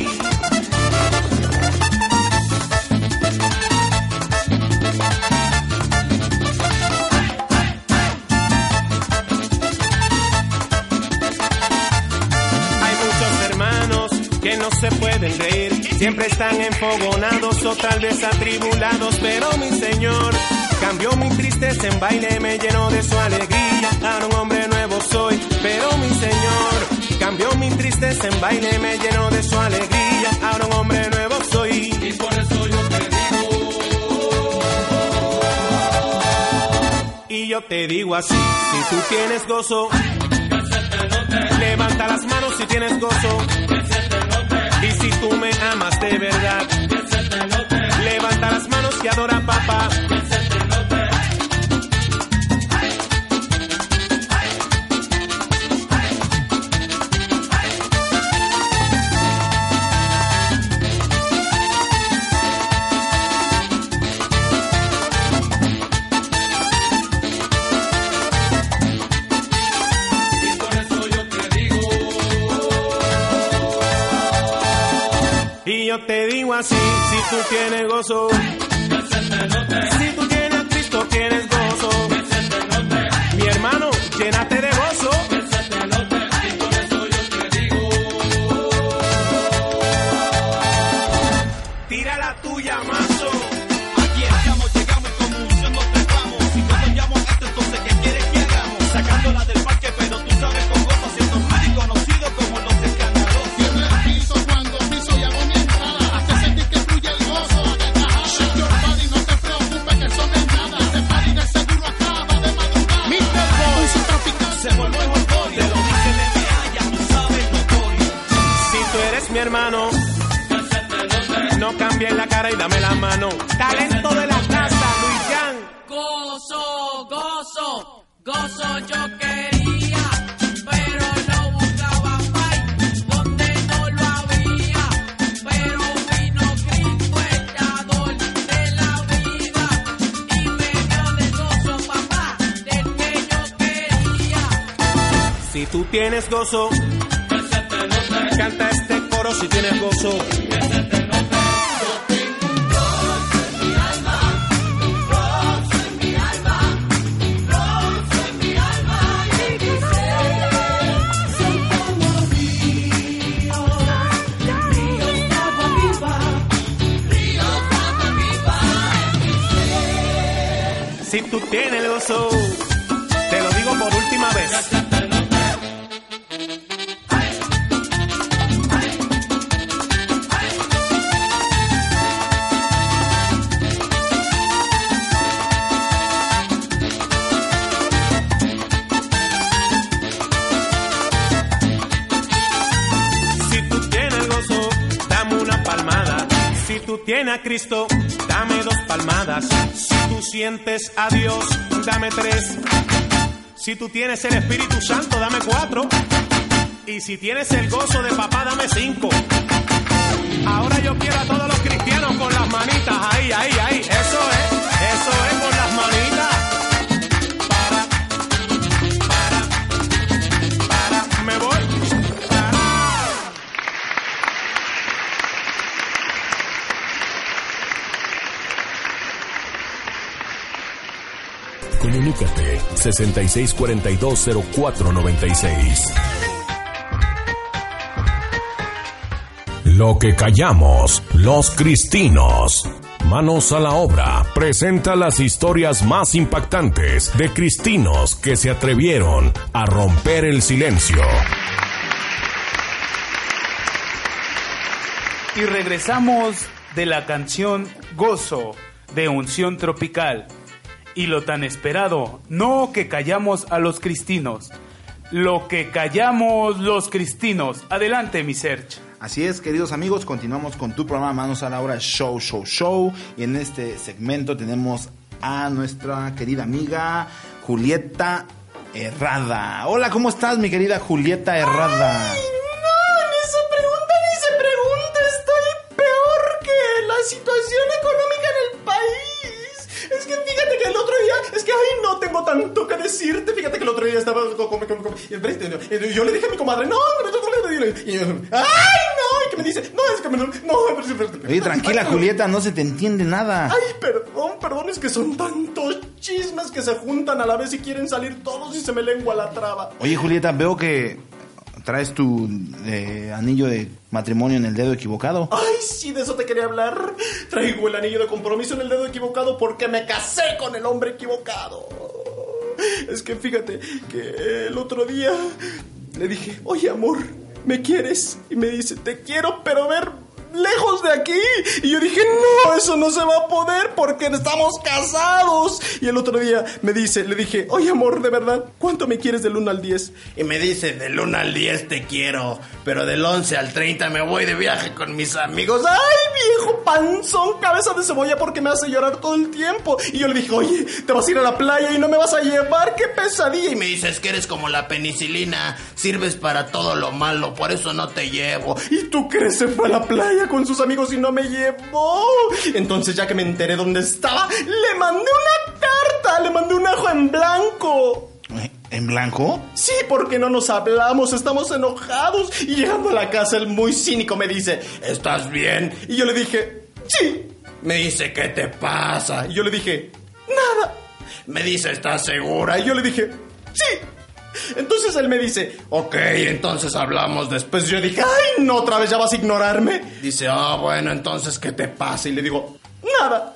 No se pueden reír, siempre están enfogonados o tal vez atribulados, pero mi Señor cambió mi tristeza en baile, me llenó de su alegría, ahora un hombre nuevo soy, pero mi Señor cambió mi tristeza en baile, me llenó de su alegría, ahora un hombre nuevo soy. Y por eso yo te digo. Y yo te digo así, si tú tienes gozo, Levanta te digo así, si tú tienes gozo, tienes tú sientes a Dios, dame tres. Si tú tienes el Espíritu Santo, dame cuatro. Y si tienes el gozo de papá, dame cinco. Ahora yo quiero a todos los cristianos con las manitas ahí, ahí, ahí. Eso es, 66420496. Lo que callamos, los cristinos. Manos a la obra presenta las historias más impactantes de cristinos que se atrevieron a romper el silencio. Y regresamos de la canción Gozo de Unción Tropical. Y lo tan esperado, no que callamos a los cristinos, lo que callamos los cristinos. Adelante, mi Serge. Así es, queridos amigos, continuamos con tu programa Manos a la Hora Show, Show, Show. Y en este segmento tenemos a nuestra querida amiga Julieta Herrada. Hola, ¿cómo estás, mi querida Julieta Herrada? No, ni se pregunta ni se pregunta. Estoy peor que la situación económica en el país. Es que fíjate que el otro día, es que ay, no tengo tanto que decirte. Fíjate que el otro día estaba. Yo le dije a mi comadre, no, y yo, ay, no, y que me dice, no, es que me, no, pero- Oye, tranquila, Julieta, no se te entiende nada. Ay, perdón, perdón, es que son tantos chismes que se juntan a la vez y quieren salir todos y se me lengua la traba. Oye, Julieta, veo que traes tu eh, anillo de matrimonio en el dedo equivocado. Ay, sí, de eso te quería hablar. Traigo el anillo de compromiso en el dedo equivocado porque me casé con el hombre equivocado. Es que fíjate que el otro día le dije, oye amor, ¿me quieres? Y me dice, te quiero, pero ver lejos de aquí. Y yo dije, no, eso no se va a poder porque estamos casados. Y el otro día me dice, le dije, oye amor, de verdad, ¿cuánto me quieres del 1 al 10? Y me dice, del 1 al 10 te quiero, pero del 11 al 30 me voy de viaje con mis amigos. ¡Ay, viejo panzón, cabeza de cebolla porque me hace llorar todo el tiempo! Y yo le dije, oye, te vas a ir a la playa y no me vas a llevar, qué pesadilla. Y me dice, es que eres como la penicilina, sirves para todo lo malo, por eso no te llevo. ¿Y tú crees se fue a la playa con sus amigos y no me llevó? Entonces ya que me enteré dónde estaba, le mandé una carta, le mandé un ajo en blanco. ¿En blanco? Sí, porque no nos hablamos, estamos enojados. Y llegando a la casa, el muy cínico me dice, ¿estás bien? Y yo le dije, sí. Me dice, ¿qué te pasa? Y yo le dije, nada. Me dice, ¿estás segura? Y yo le dije, sí. Entonces él me dice, ok, entonces hablamos después. Yo dije, ay, no, otra vez ya vas a ignorarme. Dice, ah, bueno, entonces, ¿qué te pasa? Y le digo, nada.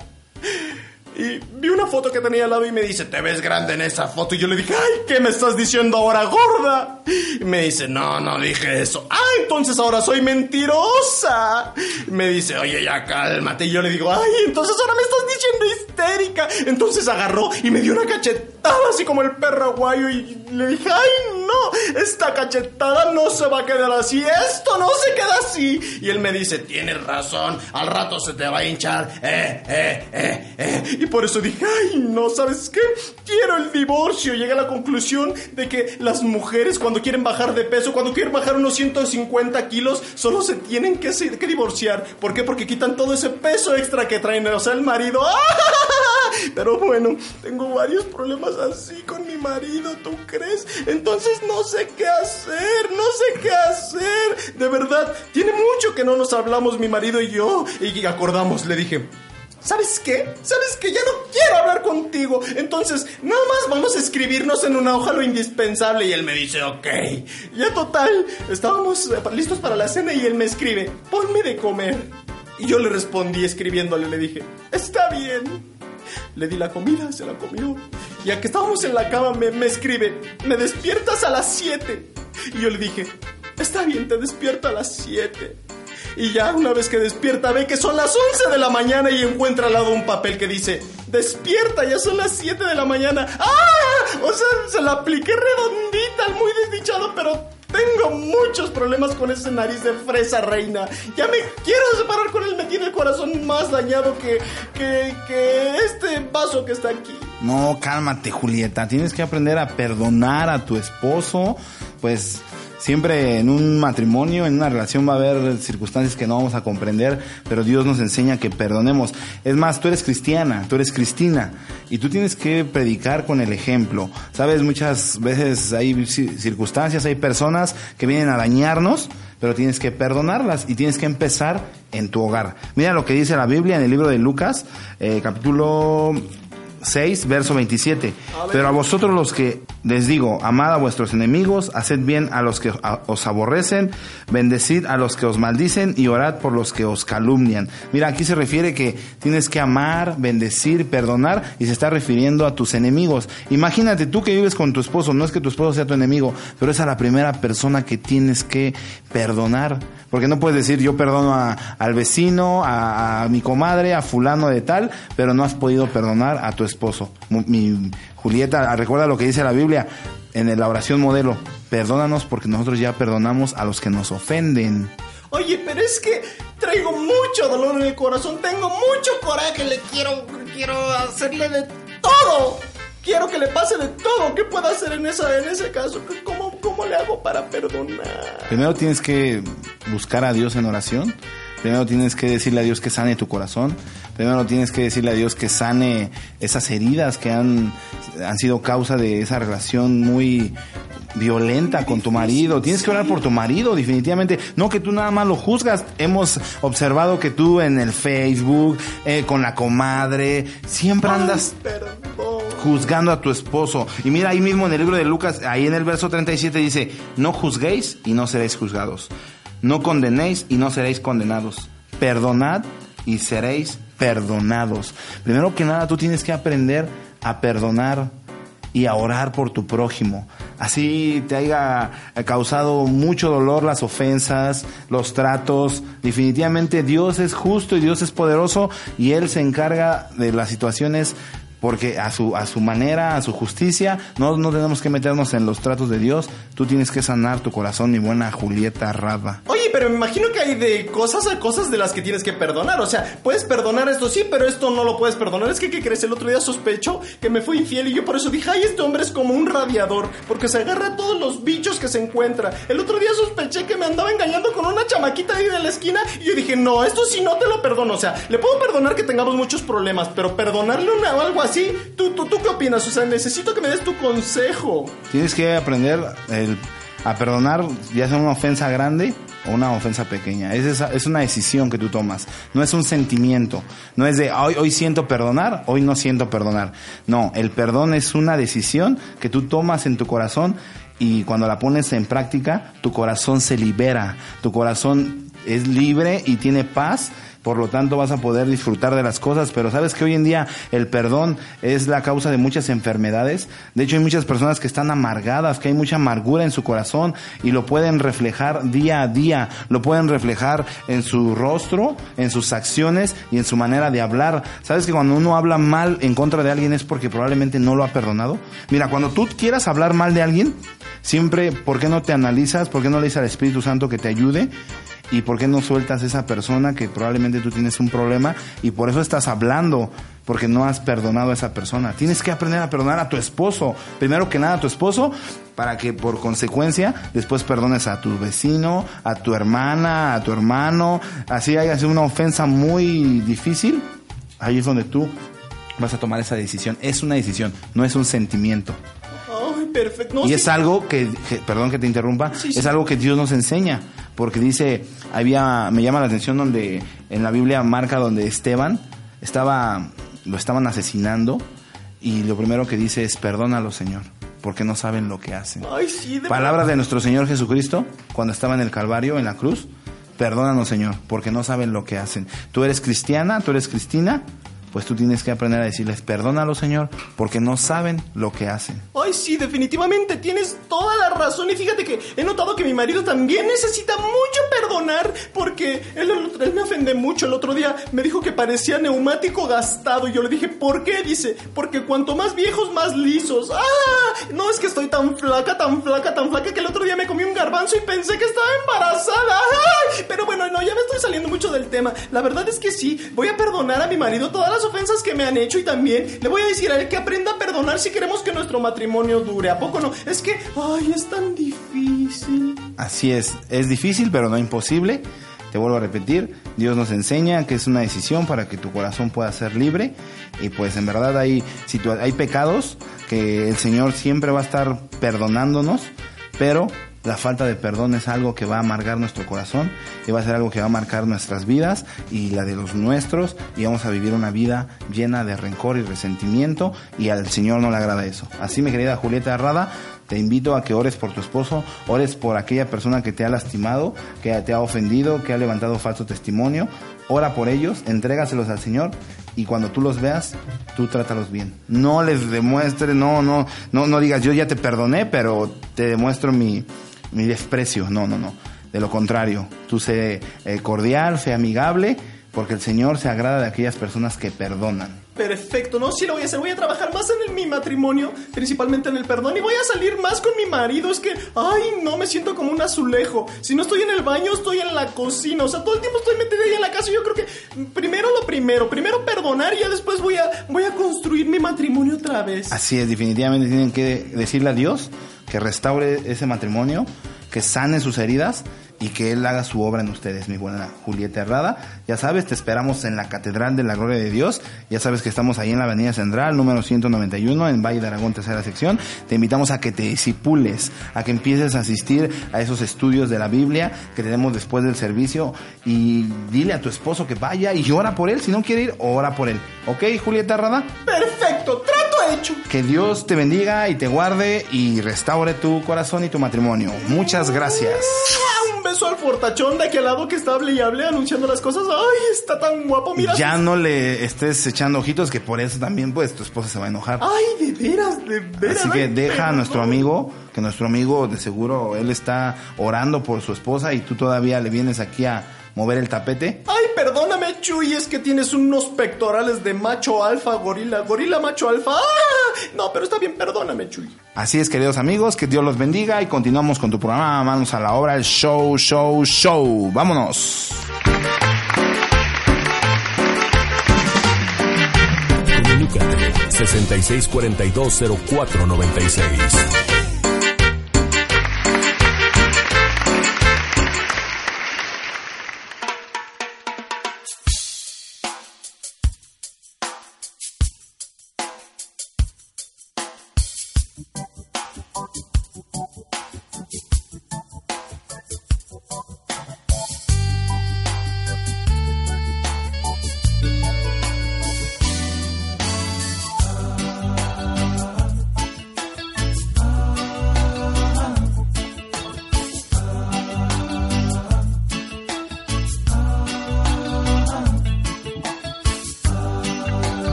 Y vi una foto que tenía al lado y me dice, te ves grande en esa foto. Y yo le dije, ay, ¿qué me estás diciendo ahora, gorda? Y me dice, no, no dije eso. Ah, entonces ahora soy mentirosa. Me dice, oye, ya cálmate. Y yo le digo, ay, entonces ahora me estás diciendo histérica. Entonces agarró y me dio una cachetada así como el perro aguayo. Y le dije, ay, esta cachetada no se va a quedar así. Esto no se queda así. Y él me dice, tienes razón, al rato se te va a hinchar. Eh, eh, eh, eh. Y por eso dije, ay, no, ¿sabes qué? Quiero el divorcio. Llegué a la conclusión de que las mujeres cuando quieren bajar de peso, cuando quieren bajar unos 150 kilos, solo se tienen que, divorciar. ¿Por qué? Porque quitan todo ese peso extra que traen, o sea, el marido. [laughs] Pero bueno, tengo varios problemas así con mi marido, ¿tú crees? Entonces no sé qué hacer, no sé qué hacer. De verdad, tiene mucho que no nos hablamos mi marido y yo. Y acordamos, le dije, ¿Sabes qué? ¿Sabes qué? Ya no quiero hablar contigo. Entonces, nada más vamos a escribirnos en una hoja lo indispensable. Y él me dice, ok. Ya total, estábamos listos para la cena y él me escribe, ponme de comer. Y yo le respondí escribiéndole, le dije, está bien. Le di la comida, se la comió. Y a que estábamos en la cama, me, me escribe, me despiertas a las 7. Y yo le dije, está bien, te despierto a las 7. Y ya una vez que despierta ve que son las 11 de la mañana y encuentra al lado un papel que dice, despierta, ya son las 7 de la mañana. ¡Ah! O sea, se la apliqué redondita, muy desdichado, pero tengo muchos problemas con ese nariz de fresa reina. Ya me quiero separar con él, me tiene el corazón más dañado que, que, que este vaso que está aquí. No, cálmate, Julieta. Tienes que aprender a perdonar a tu esposo. Pues siempre en un matrimonio, en una relación va a haber circunstancias que no vamos a comprender, pero Dios nos enseña que perdonemos. Es más, tú eres cristiana, tú eres Cristina, y tú tienes que predicar con el ejemplo. Sabes, muchas veces hay ci- circunstancias, hay personas que vienen a dañarnos, pero tienes que perdonarlas y tienes que empezar en tu hogar. Mira lo que dice la Biblia en el libro de Lucas, eh, capítulo 6, verso 27. Pero a vosotros los que les digo, amad a vuestros enemigos, haced bien a los que os aborrecen, bendecid a los que os maldicen y orad por los que os calumnian. Mira, aquí se refiere que tienes que amar, bendecir, perdonar y se está refiriendo a tus enemigos. Imagínate tú que vives con tu esposo, no es que tu esposo sea tu enemigo, pero es a la primera persona que tienes que perdonar. Porque no puedes decir yo perdono a- al vecino, a, a mi comadre, a fulano de tal, pero no has podido perdonar a tu esposo. Mu- Mi, Julieta, recuerda lo que dice la Biblia en la oración modelo. Perdónanos porque nosotros ya perdonamos a los que nos ofenden. Oye, pero es que traigo mucho dolor en el corazón, tengo mucho coraje, le quiero, quiero hacerle de todo. Quiero que le pase de todo. ¿Qué puedo hacer en, esa, en ese caso? ¿Cómo, ¿Cómo le hago para perdonar? Primero tienes que buscar a Dios en oración. Primero tienes que decirle a Dios que sane tu corazón. Primero tienes que decirle a Dios que sane esas heridas que han, han sido causa de esa relación muy violenta con tu marido. Tienes que orar por tu marido, definitivamente. No que tú nada más lo juzgas. Hemos observado que tú en el Facebook, eh, con la comadre, siempre andas juzgando a tu esposo. Y mira ahí mismo en el libro de Lucas, ahí en el verso 37 dice, no juzguéis y no seréis juzgados. No condenéis y no seréis condenados. Perdonad y seréis perdonados. Primero que nada, tú tienes que aprender a perdonar y a orar por tu prójimo, así te haya causado mucho dolor las ofensas, los tratos. Definitivamente Dios es justo y Dios es poderoso y Él se encarga de las situaciones porque a su, a su manera, a su justicia, no, no tenemos que meternos en los tratos de Dios. Tú tienes que sanar tu corazón, mi buena Julieta Rada. Oye, pero me imagino que hay de cosas a cosas de las que tienes que perdonar. O sea, puedes perdonar esto sí, pero esto no lo puedes perdonar. Es que, ¿qué crees? El otro día sospecho que me fui infiel y yo por eso dije, ay, este hombre es como un radiador, porque se agarra a todos los bichos que se encuentra. El otro día sospeché que me andaba engañando con una chamaquita ahí de la esquina y yo dije, no, esto sí no te lo perdono. O sea, le puedo perdonar que tengamos muchos problemas, pero perdonarle una, algo así, ¿tú, tú, ¿tú qué opinas? O necesito que me des tu consejo. Tienes que aprender a perdonar, ya sea una ofensa grande o una ofensa pequeña. Es, es una decisión que tú tomas, no es un sentimiento. No es de hoy, hoy siento perdonar, hoy no siento perdonar. No, el perdón es una decisión que tú tomas en tu corazón y cuando la pones en práctica, tu corazón se libera, tu corazón es libre y tiene paz por lo tanto vas a poder disfrutar de las cosas, pero sabes que hoy en día el perdón es la causa de muchas enfermedades. De hecho hay muchas personas que están amargadas, que hay mucha amargura en su corazón y lo pueden reflejar día a día, lo pueden reflejar en su rostro, en sus acciones y en su manera de hablar. Sabes que cuando uno habla mal en contra de alguien es porque probablemente no lo ha perdonado. Mira, cuando tú quieras hablar mal de alguien, siempre, ¿por qué no te analizas? ¿Por qué no le dices al Espíritu Santo que te ayude? ¿Y por qué no sueltas a esa persona que probablemente tú tienes un problema y por eso estás hablando? Porque no has perdonado a esa persona. Tienes que aprender a perdonar a tu esposo. Primero que nada a tu esposo para que por consecuencia después perdones a tu vecino, a tu hermana, a tu hermano. Así haya sido una ofensa muy difícil. Ahí es donde tú vas a tomar esa decisión. Es una decisión, no es un sentimiento. Ay, perfecto. No, y sí. es algo que, que- perdón que te interrumpa, Sí, sí. es algo que Dios nos enseña, porque dice, había, me llama la atención donde en la Biblia marca donde Esteban estaba, lo estaban asesinando y lo primero que dice es, perdónalo Señor, porque no saben lo que hacen. Ay, de Palabras de nuestro Señor Jesucristo cuando estaba en el Calvario, en la cruz, perdónanos Señor, porque no saben lo que hacen. Tú eres cristiana, tú eres cristina, pues tú tienes que aprender a decirles, perdónalo Señor, porque no saben lo que hacen. Ay, sí, definitivamente tienes toda la razón. Y fíjate que he notado que mi marido también necesita mucho perdonar porque él, él me ofende mucho. El otro día me dijo que parecía neumático gastado. Y yo le dije, ¿por qué? Dice, porque cuanto más viejos, más lisos. ¡Ah! No es que estoy tan flaca, tan flaca, tan flaca que el otro día me comí un garbanzo y pensé que estaba embarazada. ¡Ay! Pero bueno, no, ya me estoy saliendo mucho del tema. La verdad es que sí, voy a perdonar a mi marido todas las ofensas que me han hecho y también le voy a decir a él que aprenda a perdonar si queremos que nuestro matrimonio dure. ¿A poco no? Es que, ay, es tan difícil. Así es, es difícil pero no imposible. Te vuelvo a repetir, Dios nos enseña que es una decisión para que tu corazón pueda ser libre y pues en verdad hay, hay pecados que el Señor siempre va a estar perdonándonos, pero la falta de perdón es algo que va a amargar nuestro corazón y va a ser algo que va a marcar nuestras vidas y la de los nuestros y vamos a vivir una vida llena de rencor y resentimiento y al Señor no le agrada eso. Así mi querida Julieta Arrada, te invito a que ores por tu esposo, ores por aquella persona que te ha lastimado, que te ha ofendido, que ha levantado falso testimonio. Ora por ellos, entrégaselos al Señor y cuando tú los veas, tú trátalos bien. No les demuestres, no, no, no, no digas yo ya te perdoné, pero te demuestro mi, mi desprecio. No, no, no. De lo contrario, tú sé eh, cordial, sé amigable, porque el Señor se agrada de aquellas personas que perdonan. Perfecto, no, sí lo voy a hacer. Voy a trabajar más en el- mi matrimonio, principalmente en el perdón, y voy a salir más con mi marido. Es que, ay, no me siento como un azulejo. Si no estoy en el baño, estoy en la cocina. O sea, todo el tiempo estoy metida ahí en la casa. y Yo creo que primero lo primero, primero perdonar y ya después voy a, voy a construir mi matrimonio otra vez. Así es, definitivamente tienen que decirle a Dios que restaure ese matrimonio, que sane sus heridas y que Él haga su obra en ustedes, mi buena Julieta Herrada. Ya sabes, te esperamos en la Catedral de la Gloria de Dios. Ya sabes que estamos ahí en la Avenida Central, número 191, en Valle de Aragón, tercera sección. Te invitamos a que te disipules, a que empieces a asistir a esos estudios de la Biblia que tenemos después del servicio y dile a tu esposo que vaya y ora por él. Si no quiere ir, ora por él. ¿Ok, Julieta Herrada? Perfecto, trato hecho. Que Dios te bendiga y te guarde y restaure tu corazón y tu matrimonio. Muchas gracias. Un beso al fortachón de aquí al lado que está hable y hable anunciando las cosas. Ay, está tan guapo, mira. Ya no le estés echando ojitos, que por eso también, pues, tu esposa se va a enojar. Ay, de veras, de veras. Así que deja a nuestro amigo, que nuestro amigo de seguro, él está orando por su esposa y tú todavía le vienes aquí a mover el tapete. Ay, perdóname, Chuy, es que tienes unos pectorales de macho alfa, gorila, gorila macho alfa. ¡Ah! No, pero está bien, perdóname, Chuy. Así es, queridos amigos, que Dios los bendiga y continuamos con tu programa Manos a la obra, el show, show, show. Vámonos. Comunícate 66420496.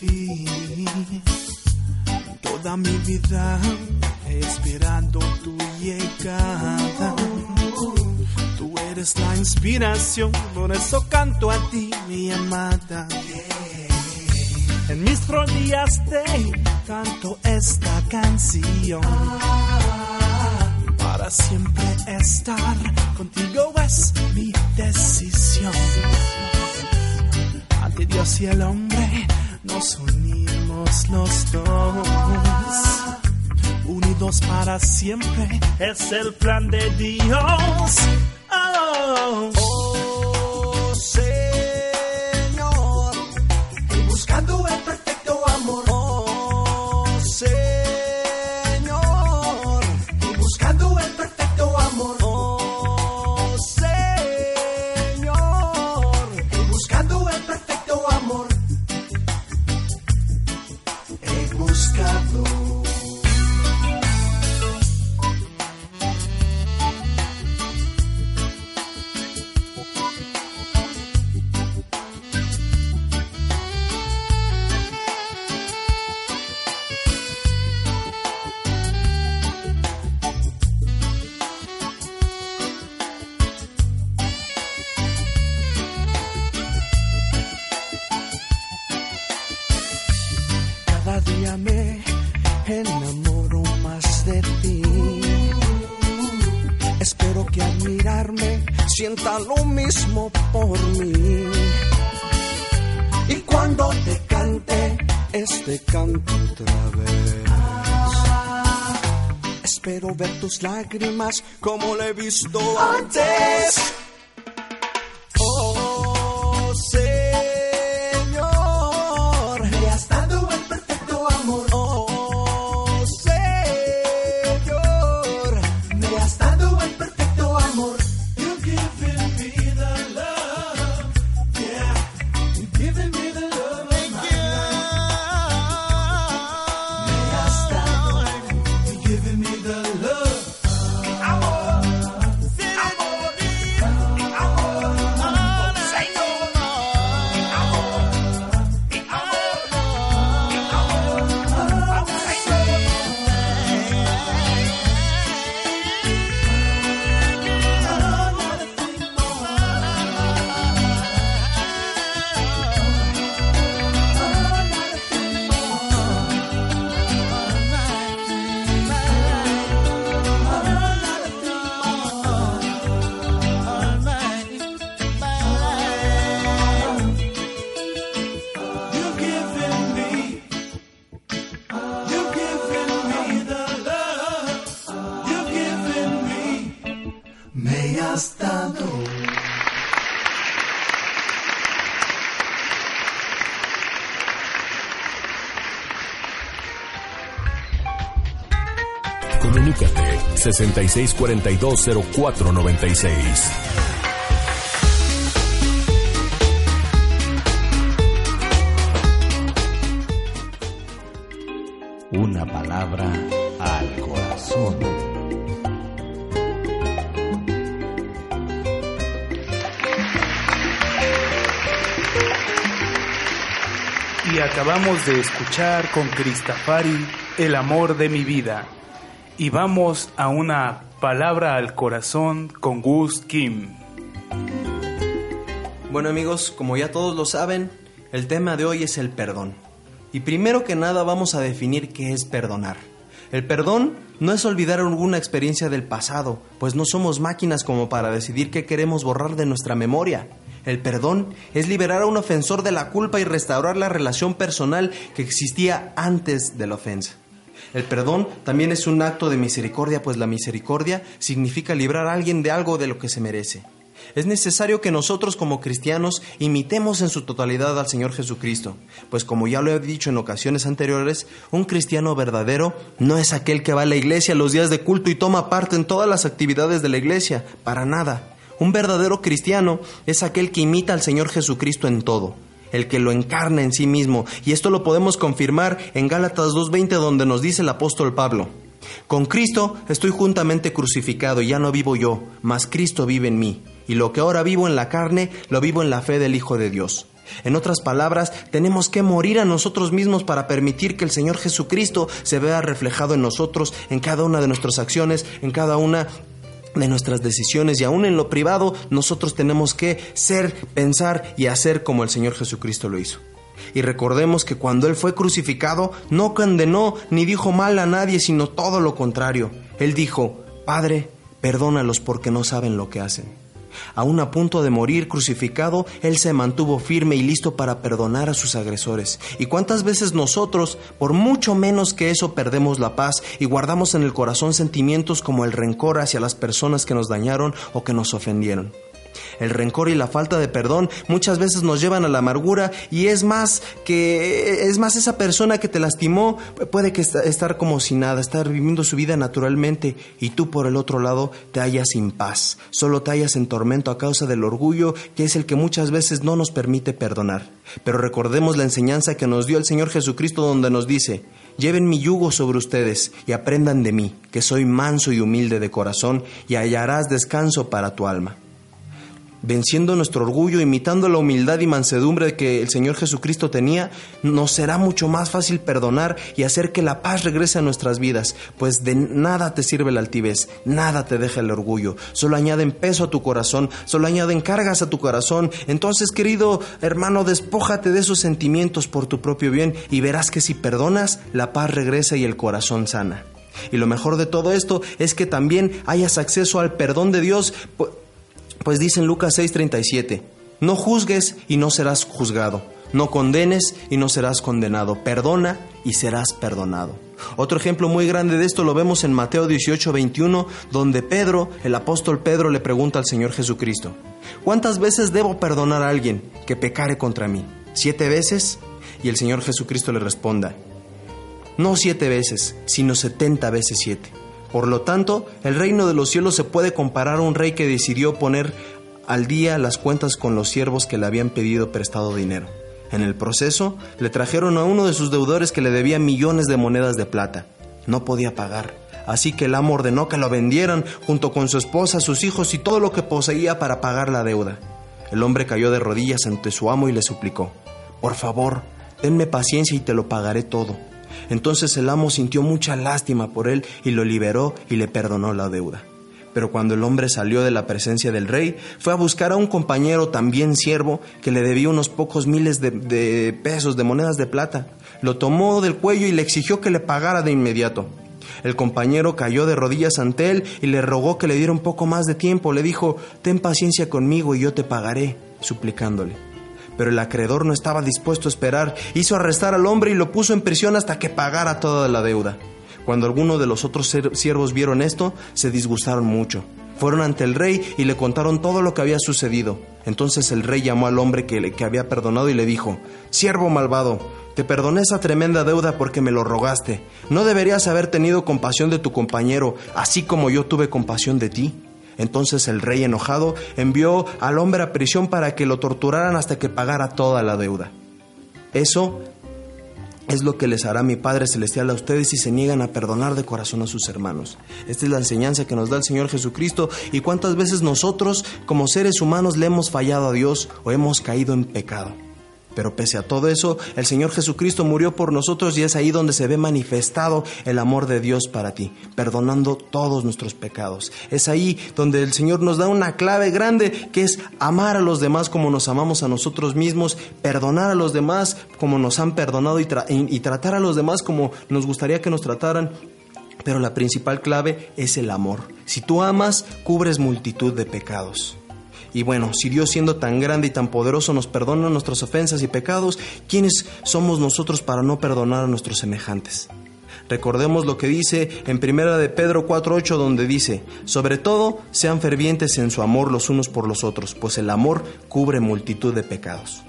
Te vi. Toda mi vida he esperado tu llegada. Tú eres la inspiración, por eso canto a ti, mi amada. En mis rodillas te canto esta canción. Para siempre estar contigo es mi decisión. Ante Dios y el hombre unimos los dos. Unidos para siempre es el plan de Dios. Oh lágrimas como lo he visto antes. 66420496. Una palabra al corazón. Y acabamos de escuchar con Cristafari El amor de mi vida. Y vamos a una palabra al corazón con Gus Kim. Bueno amigos, como ya todos lo saben, el tema de hoy es el perdón. Y primero que nada vamos a definir qué es perdonar. El perdón no es olvidar alguna experiencia del pasado, pues no somos máquinas como para decidir qué queremos borrar de nuestra memoria. El perdón es liberar a un ofensor de la culpa y restaurar la relación personal que existía antes de la ofensa. El perdón también es un acto de misericordia, pues la misericordia significa librar a alguien de algo de lo que se merece. Es necesario que nosotros como cristianos imitemos en su totalidad al Señor Jesucristo, pues como ya lo he dicho en ocasiones anteriores, un cristiano verdadero no es aquel que va a la iglesia los días de culto y toma parte en todas las actividades de la iglesia, para nada. Un verdadero cristiano es aquel que imita al Señor Jesucristo en todo, el que lo encarna en sí mismo, y esto lo podemos confirmar en Gálatas 2.20 donde nos dice el apóstol Pablo. Con Cristo estoy juntamente crucificado y ya no vivo yo, mas Cristo vive en mí, y lo que ahora vivo en la carne, lo vivo en la fe del Hijo de Dios. En otras palabras, tenemos que morir a nosotros mismos para permitir que el Señor Jesucristo se vea reflejado en nosotros, en cada una de nuestras acciones, en cada una de nuestras decisiones y aún en lo privado nosotros tenemos que ser, pensar y hacer como el Señor Jesucristo lo hizo. Y recordemos que cuando Él fue crucificado no condenó ni dijo mal a nadie, sino todo lo contrario. Él dijo, Padre, perdónalos porque no saben lo que hacen. Aún a punto de morir crucificado, Él se mantuvo firme y listo para perdonar a sus agresores. ¿Y cuántas veces nosotros, por mucho menos que eso, perdemos la paz y guardamos en el corazón sentimientos como el rencor hacia las personas que nos dañaron o que nos ofendieron? El rencor y la falta de perdón muchas veces nos llevan a la amargura y es más que es más esa persona que te lastimó puede que est- estar como si nada, estar viviendo su vida naturalmente y tú por el otro lado te hallas sin paz, solo te hallas en tormento a causa del orgullo que es el que muchas veces no nos permite perdonar. Pero recordemos la enseñanza que nos dio el Señor Jesucristo donde nos dice, Lleven mi yugo sobre ustedes y aprendan de mí, que soy manso y humilde de corazón, y hallarás descanso para tu alma venciendo nuestro orgullo, imitando la humildad y mansedumbre que el Señor Jesucristo tenía, nos será mucho más fácil perdonar y hacer que la paz regrese a nuestras vidas, pues de nada te sirve la altivez, nada te deja el orgullo, solo añaden peso a tu corazón, solo añaden cargas a tu corazón. Entonces, querido hermano, despójate de esos sentimientos por tu propio bien y verás que si perdonas, la paz regresa y el corazón sana. Y lo mejor de todo esto es que también hayas acceso al perdón de Dios, Pues dice en Lucas 6:37, no juzgues y no serás juzgado, no condenes y no serás condenado, perdona y serás perdonado. Otro ejemplo muy grande de esto lo vemos en Mateo 18:21, donde Pedro, el apóstol Pedro, le pregunta al Señor Jesucristo, ¿cuántas veces debo perdonar a alguien que pecare contra mí? ¿Siete veces? Y el Señor Jesucristo le responda, no siete veces, sino setenta veces siete. Por lo tanto, el reino de los cielos se puede comparar a un rey que decidió poner al día las cuentas con los siervos que le habían pedido prestado dinero. En el proceso, le trajeron a uno de sus deudores que le debía millones de monedas de plata. No podía pagar, así que el amo ordenó que lo vendieran junto con su esposa, sus hijos y todo lo que poseía para pagar la deuda. El hombre cayó de rodillas ante su amo y le suplicó, Por favor, tenme paciencia y te lo pagaré todo. Entonces el amo sintió mucha lástima por él y lo liberó y le perdonó la deuda. Pero cuando el hombre salió de la presencia del rey, fue a buscar a un compañero también siervo que le debía unos pocos miles de, de pesos de monedas de plata. Lo tomó del cuello y le exigió que le pagara de inmediato. El compañero cayó de rodillas ante él y le rogó que le diera un poco más de tiempo. Le dijo, ten paciencia conmigo y yo te pagaré, suplicándole. Pero el acreedor no estaba dispuesto a esperar, hizo arrestar al hombre y lo puso en prisión hasta que pagara toda la deuda. Cuando algunos de los otros siervos vieron esto, se disgustaron mucho. Fueron ante el rey y le contaron todo lo que había sucedido. Entonces el rey llamó al hombre que, le- que había perdonado y le dijo, Siervo malvado, te perdoné esa tremenda deuda porque me lo rogaste. ¿No deberías haber tenido compasión de tu compañero, así como yo tuve compasión de ti? Entonces el rey enojado envió al hombre a prisión para que lo torturaran hasta que pagara toda la deuda. Eso es lo que les hará mi Padre Celestial a ustedes si se niegan a perdonar de corazón a sus hermanos. Esta es la enseñanza que nos da el Señor Jesucristo y cuántas veces nosotros como seres humanos le hemos fallado a Dios o hemos caído en pecado. Pero pese a todo eso, el Señor Jesucristo murió por nosotros y es ahí donde se ve manifestado el amor de Dios para ti, perdonando todos nuestros pecados. Es ahí donde el Señor nos da una clave grande que es amar a los demás como nos amamos a nosotros mismos, perdonar a los demás como nos han perdonado y, tra- y- y tratar a los demás como nos gustaría que nos trataran. Pero la principal clave es el amor. Si tú amas, cubres multitud de pecados. Y bueno, si Dios siendo tan grande y tan poderoso nos perdona nuestras ofensas y pecados, ¿quiénes somos nosotros para no perdonar a nuestros semejantes? Recordemos lo que dice en Primera de Pedro 4:8 donde dice, sobre todo sean fervientes en su amor los unos por los otros, pues el amor cubre multitud de pecados.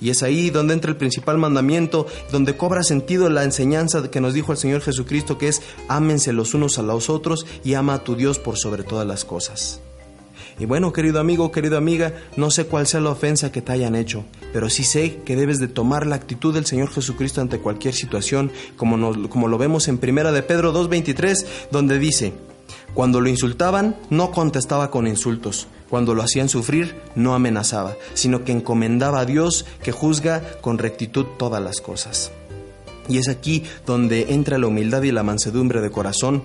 Y es ahí donde entra el principal mandamiento, donde cobra sentido la enseñanza que nos dijo el Señor Jesucristo, que es ámense los unos a los otros y ama a tu Dios por sobre todas las cosas. Y bueno, querido amigo, querida amiga, no sé cuál sea la ofensa que te hayan hecho, pero sí sé que debes de tomar la actitud del Señor Jesucristo ante cualquier situación, como, como lo vemos en Primera de Pedro 2.23, donde dice, cuando lo insultaban, no contestaba con insultos, cuando lo hacían sufrir, no amenazaba, sino que encomendaba a Dios que juzga con rectitud todas las cosas. Y es aquí donde entra la humildad y la mansedumbre de corazón,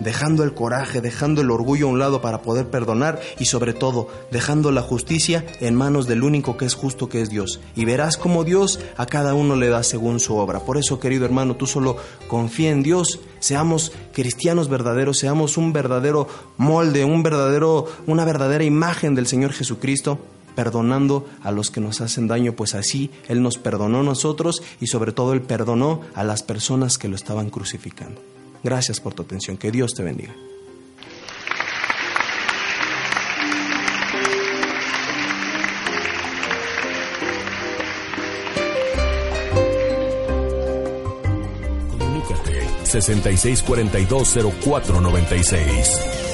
dejando el coraje, dejando el orgullo a un lado para poder perdonar y sobre todo dejando la justicia en manos del único que es justo que es Dios. Y verás cómo Dios a cada uno le da según su obra. Por eso, querido hermano, tú solo confía en Dios, seamos cristianos verdaderos, seamos un verdadero molde, un verdadero, una verdadera imagen del Señor Jesucristo perdonando a los que nos hacen daño, pues así Él nos perdonó a nosotros y sobre todo Él perdonó a las personas que lo estaban crucificando. Gracias por tu atención, que Dios te bendiga. Comunícate 66420496.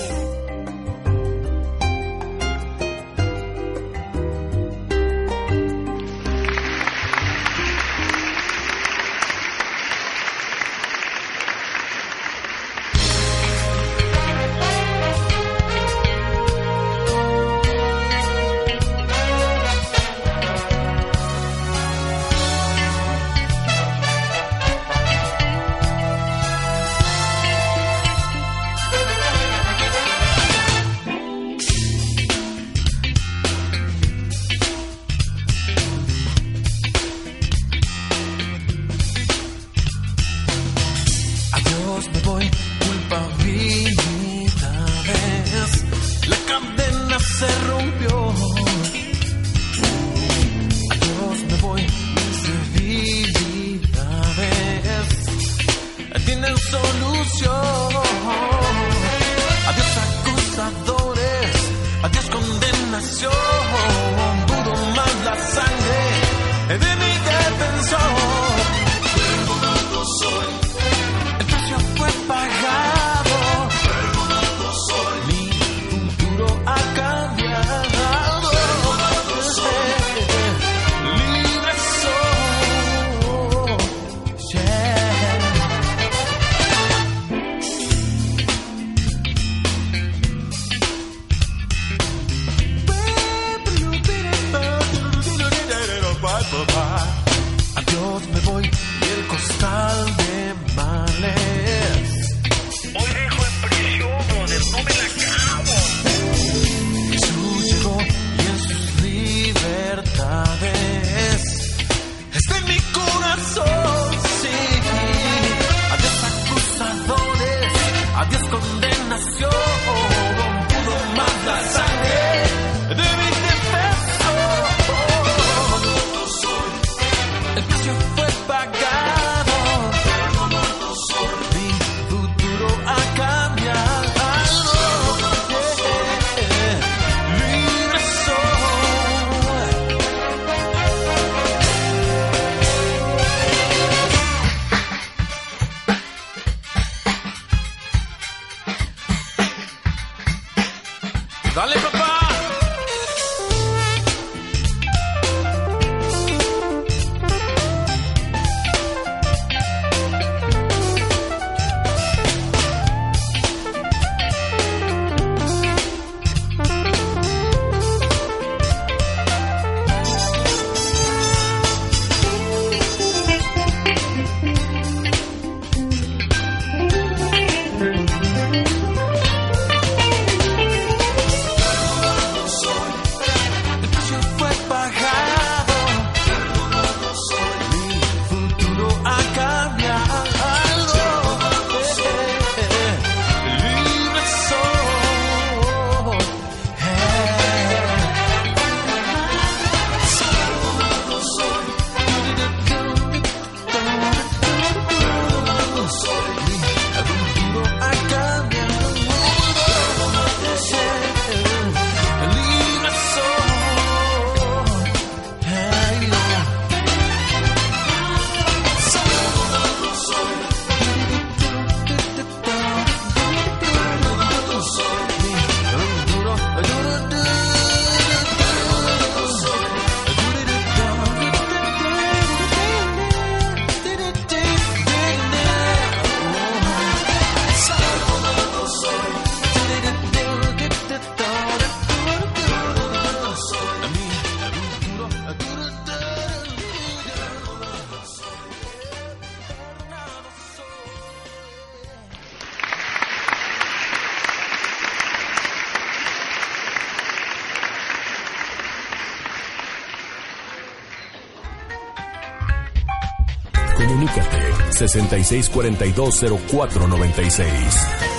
66420496.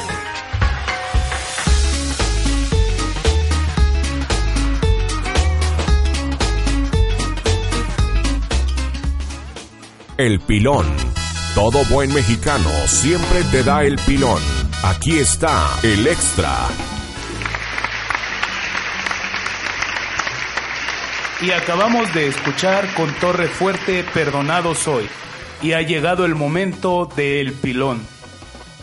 El pilón. Todo buen mexicano siempre te da el pilón. Aquí está el extra. Y acabamos de escuchar con Torre Fuerte Perdonado Soy. Y ha llegado el momento del pilón.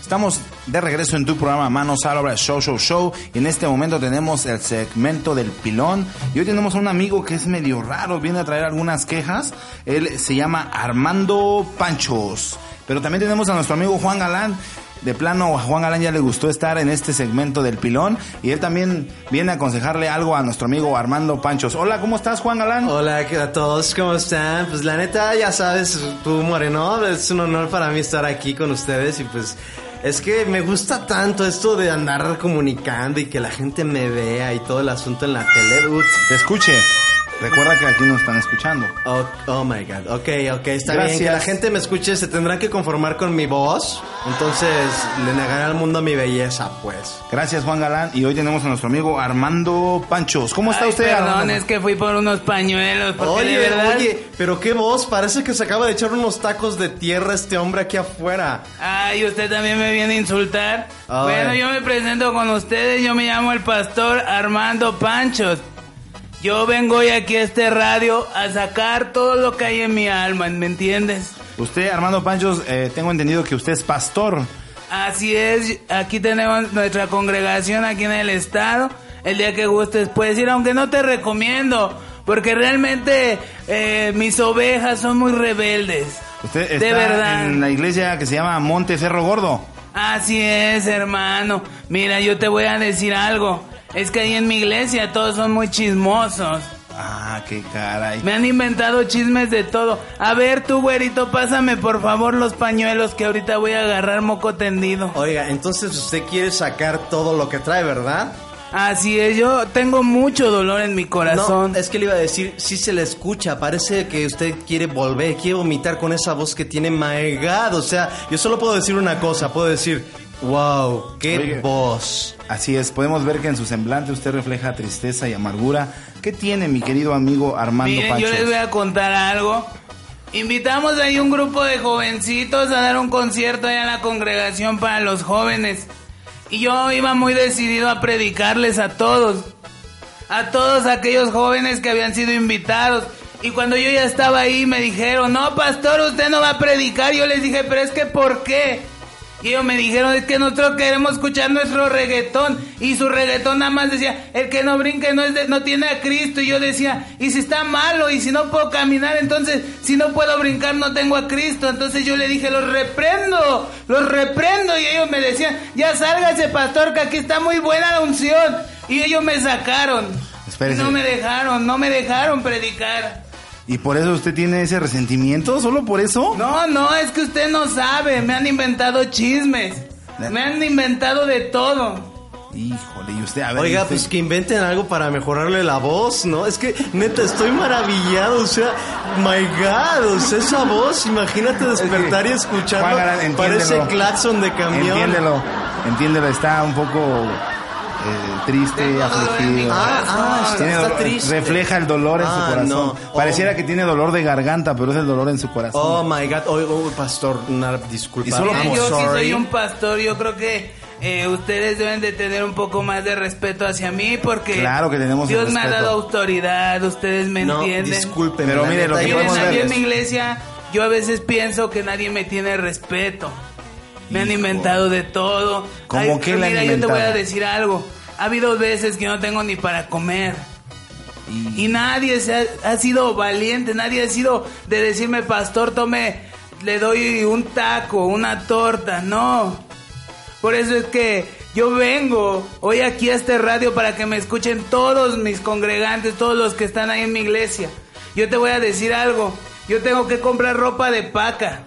Estamos de regreso en tu programa Manos a la obra Show Show Show. Y en este momento tenemos el segmento del pilón. Y hoy tenemos a un amigo que es medio raro, viene a traer algunas quejas, él se llama Armando Panchos, pero también tenemos a nuestro amigo Juan Galán, de plano a Juan Galán ya le gustó estar en este segmento del pilón y él también viene a aconsejarle algo a nuestro amigo Armando Panchos. Hola, ¿cómo estás Juan Galán? Hola ¿qué- a todos, ¿cómo están? Pues la neta, ya sabes, tú Moreno, es un honor para mí estar aquí con ustedes y pues es que me gusta tanto esto de andar comunicando y que la gente me vea y todo el asunto en la tele. Te escuche. Recuerda que aquí nos están escuchando. Oh, oh my god, ok, ok, está Gracias. bien. Que la gente me escuche, se tendrán que conformar con mi voz. Entonces le negaré al mundo mi belleza, pues. Gracias Juan Galán y hoy tenemos a nuestro amigo Armando Panchos. ¿Cómo está Ay, usted? Perdón, Armando? es que fui por unos pañuelos. Oye, verdad. oye, pero qué voz, parece que se acaba de echar unos tacos de tierra este hombre aquí afuera. Ay, usted también me viene a insultar. Ay. Bueno, yo me presento con ustedes. Yo me llamo el pastor Armando Panchos. Yo vengo hoy aquí a este radio a sacar todo lo que hay en mi alma, ¿me entiendes? Usted, Armando Panchos, eh, tengo entendido que usted es pastor. Así es, aquí tenemos nuestra congregación aquí en el estado. El día que gustes puedes ir, aunque no te recomiendo, porque realmente eh, mis ovejas son muy rebeldes. Usted De está verdad. en la iglesia que se llama Monte Cerro Gordo. Así es, hermano. Mira, yo te voy a decir algo. Es que ahí en mi iglesia todos son muy chismosos. Ah, qué caray. Me han inventado chismes de todo. A ver, tú, güerito, pásame por favor los pañuelos que ahorita voy a agarrar moco tendido. Oiga, entonces usted quiere sacar todo lo que trae, ¿verdad? Así es, yo tengo mucho dolor en mi corazón. No, es que le iba a decir, sí se le escucha, parece que usted quiere volver, quiere vomitar con esa voz que tiene God. O sea, yo solo puedo decir una cosa, puedo decir, wow, qué Oye. voz. Así es, podemos ver que en su semblante usted refleja tristeza y amargura. ¿Qué tiene mi querido amigo Armando Miren, yo les voy a contar algo. Invitamos ahí un grupo de jovencitos a dar un concierto allá en la congregación para los jóvenes. Y yo iba muy decidido a predicarles a todos. A todos aquellos jóvenes que habían sido invitados. Y cuando yo ya estaba ahí me dijeron, no, pastor, usted no va a predicar. Yo les dije, pero es que ¿por qué? Y ellos me dijeron, es que nosotros queremos escuchar nuestro reggaetón. Y su reggaetón nada más decía, el que no brinque no, es de- no tiene a Cristo. Y yo decía, y si está malo, y si no puedo caminar, entonces, si no puedo brincar, no tengo a Cristo. Entonces yo le dije, los reprendo, los reprendo. Y ellos me decían, ya sálgase, pastor, que aquí está muy buena la unción. Y ellos me sacaron. Espérese. Y no me dejaron, no me dejaron predicar. ¿Y por eso usted tiene ese resentimiento? ¿Solo por eso? No, no, es que usted no sabe. Me han inventado chismes. Me han inventado de todo. Híjole, y usted, a ver. Oiga, usted- pues que inventen algo para mejorarle la voz, ¿no? Es que, neta, estoy maravillado, o sea, my God, o sea, esa voz, imagínate despertar y Juan escucharlo, Galán, parece claxon de camión. Entiéndelo, entiéndelo, está un poco eh, triste, afligido. Ah, ah, está- Tiene está dolor- triste. Refleja el dolor en Ah, su corazón. no. Oh. Pareciera que tiene dolor de garganta, pero es el dolor en su corazón. Oh my God, oh, oh, pastor, una disculpa. Y solo yo sí sorry. soy un pastor. Yo creo que eh, ustedes deben de tener un poco más de respeto hacia mí porque Claro que tenemos Dios me ha dado autoridad. Ustedes me No, entienden. discúlpeme, Pero mire, lo que yo Miren, podemos ver en mi iglesia, yo a veces pienso que nadie me tiene respeto. Me han inventado de todo. ¿Cómo qué le han mira, yo te voy a decir algo. Ha habido veces que no tengo ni para comer. Y nadie se ha, ha sido valiente, nadie ha sido de decirme, pastor, tome, le doy un taco, una torta, no. Por eso es que yo vengo hoy aquí a este radio para que me escuchen todos mis congregantes, todos los que están ahí en mi iglesia. Yo te voy a decir algo, yo tengo que comprar ropa de paca.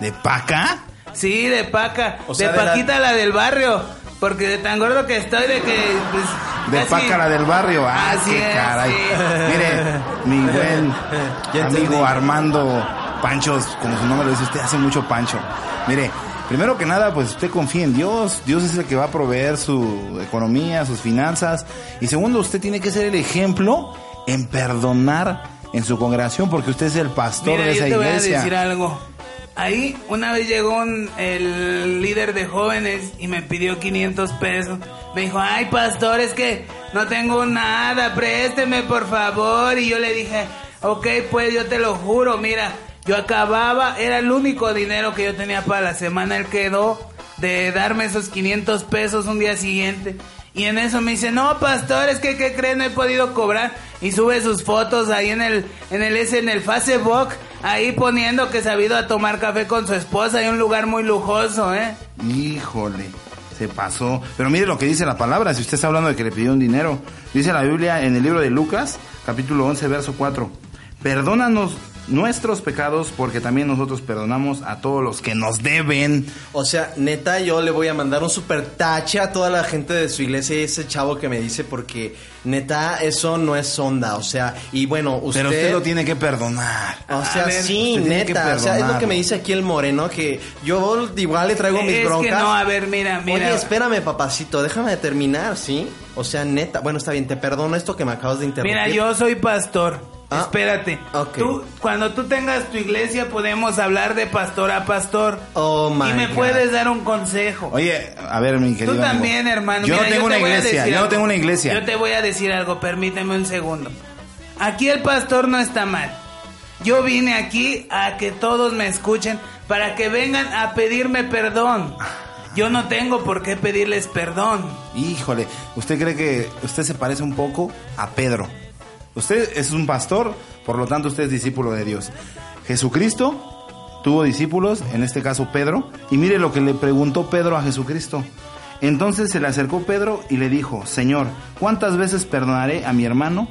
¿De paca? Sí, de paca, O sea, de de la- Paquita la del barrio, porque de tan gordo que estoy de que... pues, De casi- paca la del barrio. Ah, Así qué es, caray. sí. Mire, mi [laughs] buen amigo Armando Panchos, como su nombre lo dice, usted hace mucho pancho. Mire, primero que nada, pues usted confía en Dios. Dios es el que va a proveer su economía, sus finanzas. Y segundo, usted tiene que ser el ejemplo en perdonar en su congregación, porque usted es el pastor Mira, de yo esa te voy a iglesia. decir algo. Ahí una vez llegó un- el líder de jóvenes y me pidió 500 pesos. Me dijo, ay pastor, es que no tengo nada, présteme por favor. Y yo le dije, ok, pues yo te lo juro, mira, yo acababa, era el único dinero que yo tenía para la semana. Él quedó de darme esos 500 pesos un día siguiente. Y en eso me dice, no, pastor, es que, ¿qué crees? No he podido cobrar. Y sube sus fotos ahí en el, en el, en el Facebook, ahí poniendo que se ha ido a tomar café con su esposa en un lugar muy lujoso, ¿eh? Híjole, se pasó. Pero mire lo que dice la palabra, si usted está hablando de que le pidió un dinero. Dice la Biblia en el libro de Lucas, capítulo 11, verso 4. Perdónanos nuestros pecados, porque también nosotros perdonamos a todos los que nos deben. O sea, neta, yo le voy a mandar un super tache a toda la gente de su iglesia y ese chavo que me dice porque neta, eso no es onda. O sea, y bueno, usted. Pero usted lo tiene que perdonar. O sea, ver, sí, que neta. O sea, es lo que me dice aquí el moreno, que yo igual le traigo mis Es que broncas. no, a ver, mira, mira. Oye, espérame, papacito, déjame terminar, ¿sí? O sea, neta. Bueno, está bien, te perdono esto que me acabas de interrumpir. Mira, yo soy pastor. Ah, Espérate. Tú, cuando tú tengas tu iglesia podemos hablar de pastor a pastor. Oh, my Y me God. puedes dar un consejo. Oye, a ver, mi querido. Tú amigo. también, hermano. Yo Mira, no tengo una te iglesia, yo no tengo una iglesia. Yo te voy a decir algo, permíteme un segundo. Aquí el pastor no está mal. Yo vine aquí a que todos me escuchen para que vengan a pedirme perdón. Yo no tengo por qué pedirles perdón. Híjole, ¿usted cree que usted se parece un poco a Pedro? Usted es un pastor, por lo tanto usted es discípulo de Dios. Jesucristo tuvo discípulos, en este caso Pedro, y mire lo que le preguntó Pedro a Jesucristo. Entonces se le acercó Pedro y le dijo, Señor, ¿cuántas veces perdonaré a mi hermano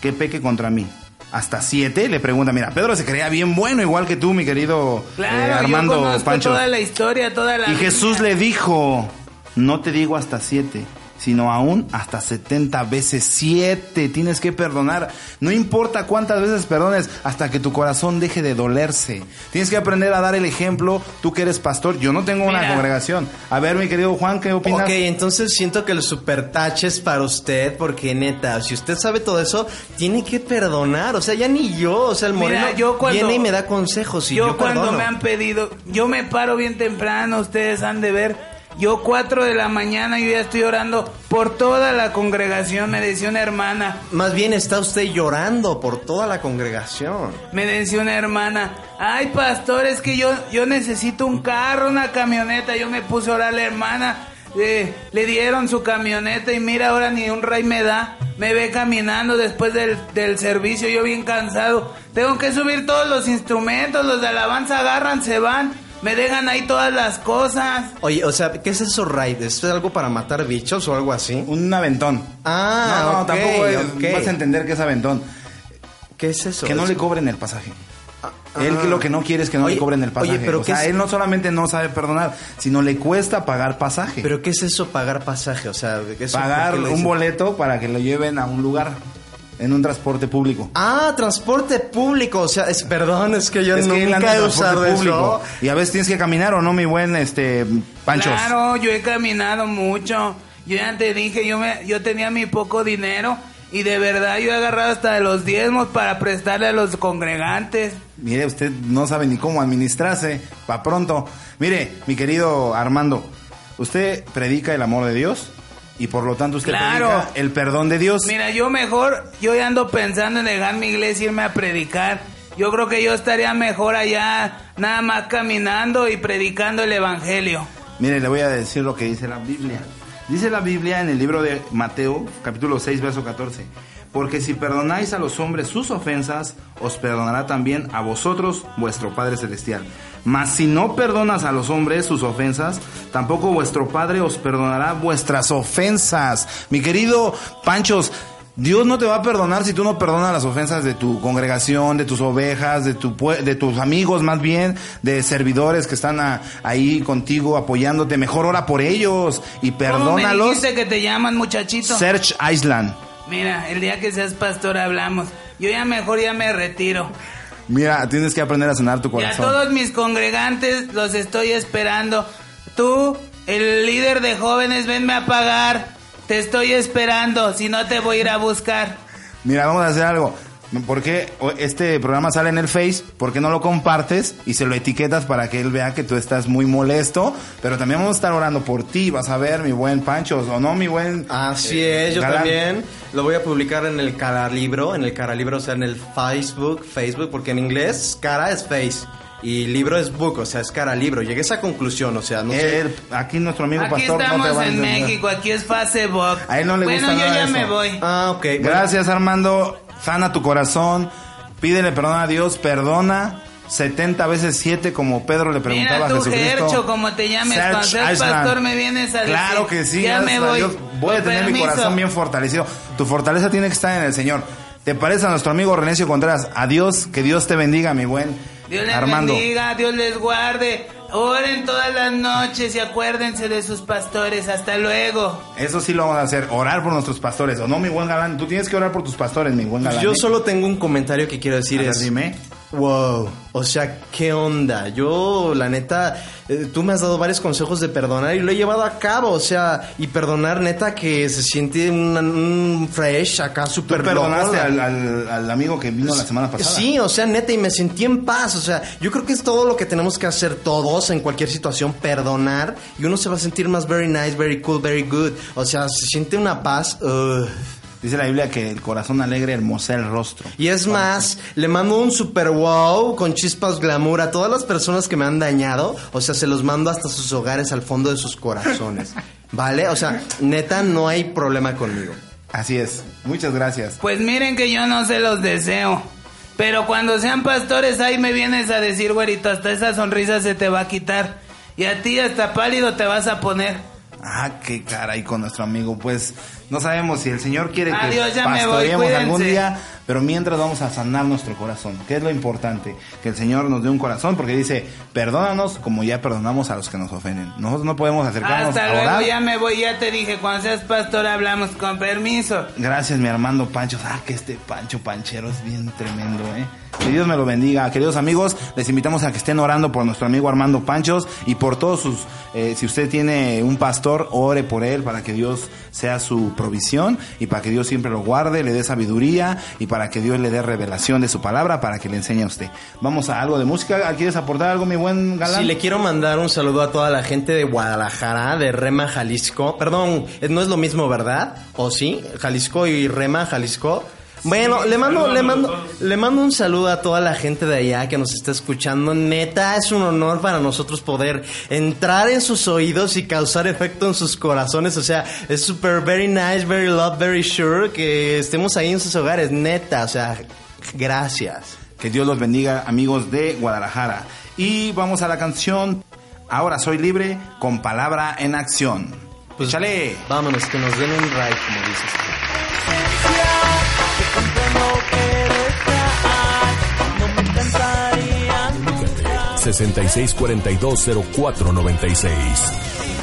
que peque contra mí? ¿Hasta siete? Le pregunta, mira, Pedro se creía bien bueno, igual que tú, mi querido eh, Armando yo Pancho. toda la historia, toda la Y Jesús le dijo, no te digo hasta siete, sino aún hasta 70 veces siete. Tienes que perdonar. No importa cuántas veces perdones, hasta que tu corazón deje de dolerse. Tienes que aprender a dar el ejemplo. Tú que eres pastor, yo no tengo una congregación. A ver, mi querido Juan, ¿qué opinas? Ok, entonces siento que el super tache es para usted, porque neta, si usted sabe todo eso, tiene que perdonar. O sea, ya ni yo, o sea, el moreno Mira, yo cuando- viene y me da consejos y yo, yo, cuando perdono. me han pedido, yo me paro bien temprano, ustedes han de ver. Yo cuatro de la mañana, yo ya estoy orando por toda la congregación, me decía una hermana. Más bien está usted llorando por toda la congregación. Me decía una hermana, ay pastor, es que yo, yo necesito un carro, una camioneta. Yo me puse a orar a la hermana, eh, le dieron su camioneta y mira ahora ni un rey me da. Me ve caminando después del, del servicio, yo bien cansado. Tengo que subir todos los instrumentos, los de alabanza agarran, se van. Me dejan ahí todas las cosas. Oye, o sea, ¿qué es eso, raid? ¿Es algo para matar bichos o algo así? Un aventón. Ah, no, no, ok, tampoco es- vas a entender que es aventón. ¿Qué es eso? Que no Es- le cobren el pasaje. Él que lo que no quiere es que no Oye, le cobren el pasaje. oye, pero o ¿qué sea, es- él no solamente no sabe perdonar, sino le cuesta pagar pasaje. ¿Pero qué es eso, pagar pasaje? O sea, ¿eso pagar por qué lo un boleto para que lo lleven a un lugar en un transporte público. Ah, transporte público. O sea, es, perdón, es que yo es que nunca en he usado público. eso. Y a veces tienes que caminar o no, mi buen este Panchos. Claro, yo he caminado mucho. Yo ya te dije, yo me, yo tenía mi poco dinero y de verdad yo he agarrado hasta de los diezmos para prestarle a los congregantes. Mire, usted no sabe ni cómo administrarse. Pa' pronto. Mire, mi querido Armando, usted predica el amor de Dios y por lo tanto usted Claro. predica el perdón de Dios. Mira, yo mejor, yo ya ando pensando en dejar mi iglesia y irme a predicar. Yo creo que yo estaría mejor allá, nada más caminando y predicando el evangelio. Mire, le voy a decir lo que dice la Biblia. Dice la Biblia en el libro de Mateo, capítulo 6, verso 14. Porque si perdonáis a los hombres sus ofensas, os perdonará también a vosotros vuestro Padre Celestial. Mas si no perdonas a los hombres sus ofensas, tampoco vuestro Padre os perdonará vuestras ofensas. Mi querido Panchos, Dios no te va a perdonar si tú no perdonas las ofensas de tu congregación, de tus ovejas, de, tu, de tus amigos más bien, de servidores que están a- ahí contigo apoyándote. Mejor ora por ellos y ¿Cómo me perdónalos. dijiste que te llaman, muchachito? Search Island. Mira, el día que seas pastor hablamos. Yo ya mejor ya me retiro. Mira, tienes que aprender a sanar tu Y a corazón. todos mis congregantes los estoy esperando. Tú, el líder de jóvenes, venme a pagar. Te estoy esperando, si no te voy a ir a buscar. Mira, vamos a hacer algo. ¿Por qué este programa sale en el Face? ¿Por qué no lo compartes y se lo etiquetas para que él vea que tú estás muy molesto? Pero también vamos a estar orando por ti, vas a ver, mi buen Pancho, o no, mi buen... Así eh, es, yo galán. también lo voy a publicar en el cara libro, en el cara libro, o sea, en el Facebook, Facebook, porque en inglés cara es face y libro es book, o sea, es cara libro. Llegué a esa conclusión, o sea, no sé. Él- aquí nuestro amigo Aquí pastor no estamos te va a en entender. México, aquí es Facebook. A él no le bueno, gusta yo nada ya eso. me voy. Ah, ok. Gracias Armando, sana tu corazón, pídele perdón a Dios, perdona 70 veces 7 como Pedro le preguntaba Mira a Jesucristo. Gercho, como te llames, Search cuando seas pastor me vienes a decir. Claro que sí, Ya gracias me a voy. Dios. Voy a tener mi permiso. corazón bien fortalecido. Tu fortaleza tiene que estar en el Señor. ¿Te parece a nuestro amigo Renecio Contreras? Adiós, que Dios te bendiga, mi buen Dios les Armando. bendiga, Dios les guarde. Oren todas las noches y acuérdense de sus pastores. Hasta luego. Eso sí lo vamos a hacer, orar por nuestros pastores. ¿O no, mi buen galán? Tú tienes que orar por tus pastores, mi buen galán. Yo ¿eh? solo tengo un comentario que quiero decir. A ver, es, dime. Wow, o sea, ¿qué onda? Yo, la neta, eh, tú me has dado varios consejos de perdonar y lo he llevado a cabo, o sea, y perdonar neta que se siente un, un fresh acá ¿Tú súper perdonaste al, al- al amigo que vino la semana pasada? Sí, o sea, neta, y me sentí en paz. O sea, yo creo que es todo lo que tenemos que hacer todos en cualquier situación, perdonar. Y uno se va a sentir más very nice, very cool, very good. O sea, se siente una paz. ugh. Dice la Biblia que el corazón alegre hermosea el rostro. Y es más, le mando un super wow con chispas glamour a todas las personas que me han dañado. O sea, se los mando hasta sus hogares, al fondo de sus corazones. [laughs] ¿Vale? O sea, neta, no hay problema conmigo. Así es. Muchas gracias. Pues miren que yo no se los deseo. Pero cuando sean pastores, ahí me vienes a decir, güerito, hasta esa sonrisa se te va a quitar. Y a ti hasta pálido te vas a poner. Ah, qué caray con nuestro amigo. Pues no sabemos si el Señor quiere que Adiós, voy, pastoreemos algún día, pero mientras vamos a sanar nuestro corazón, que es lo importante, que el Señor nos dé un corazón, porque dice, perdónanos como ya perdonamos a los que nos ofenden. Nosotros no podemos acercarnos Hasta a luego, orar. ya me voy, ya te dije, cuando seas pastor hablamos con permiso. Gracias, mi Armando Pancho. Ah, que este Pancho Panchero es bien tremendo, ¿eh? Que Dios me lo bendiga. Queridos amigos, les invitamos a que estén orando por nuestro amigo Armando Panchos y por todos sus... eh, si usted tiene un pastor, ore por él para que Dios sea su provisión y para que Dios siempre lo guarde, le dé sabiduría y para que Dios le dé revelación de su palabra para que le enseñe a usted. Vamos a algo de música. ¿Quieres aportar algo, mi buen galán? Sí, le quiero mandar un saludo a toda la gente de Guadalajara, de Rema, Jalisco. Perdón, eh, no es lo mismo, ¿verdad? ¿O sí? Jalisco y Rema, Jalisco. Bueno, le mando, le mando, le mando un saludo a toda la gente de allá que nos está escuchando. Neta, es un honor para nosotros poder entrar en sus oídos y causar efecto en sus corazones. O sea, es super very nice, very love, very sure que estemos ahí en sus hogares. Neta, o sea, gracias. Que Dios los bendiga, amigos de Guadalajara. Y vamos a la canción Ahora soy libre con palabra en acción. Pues chale. Vámonos, que nos den un ride, como dices. 66420496.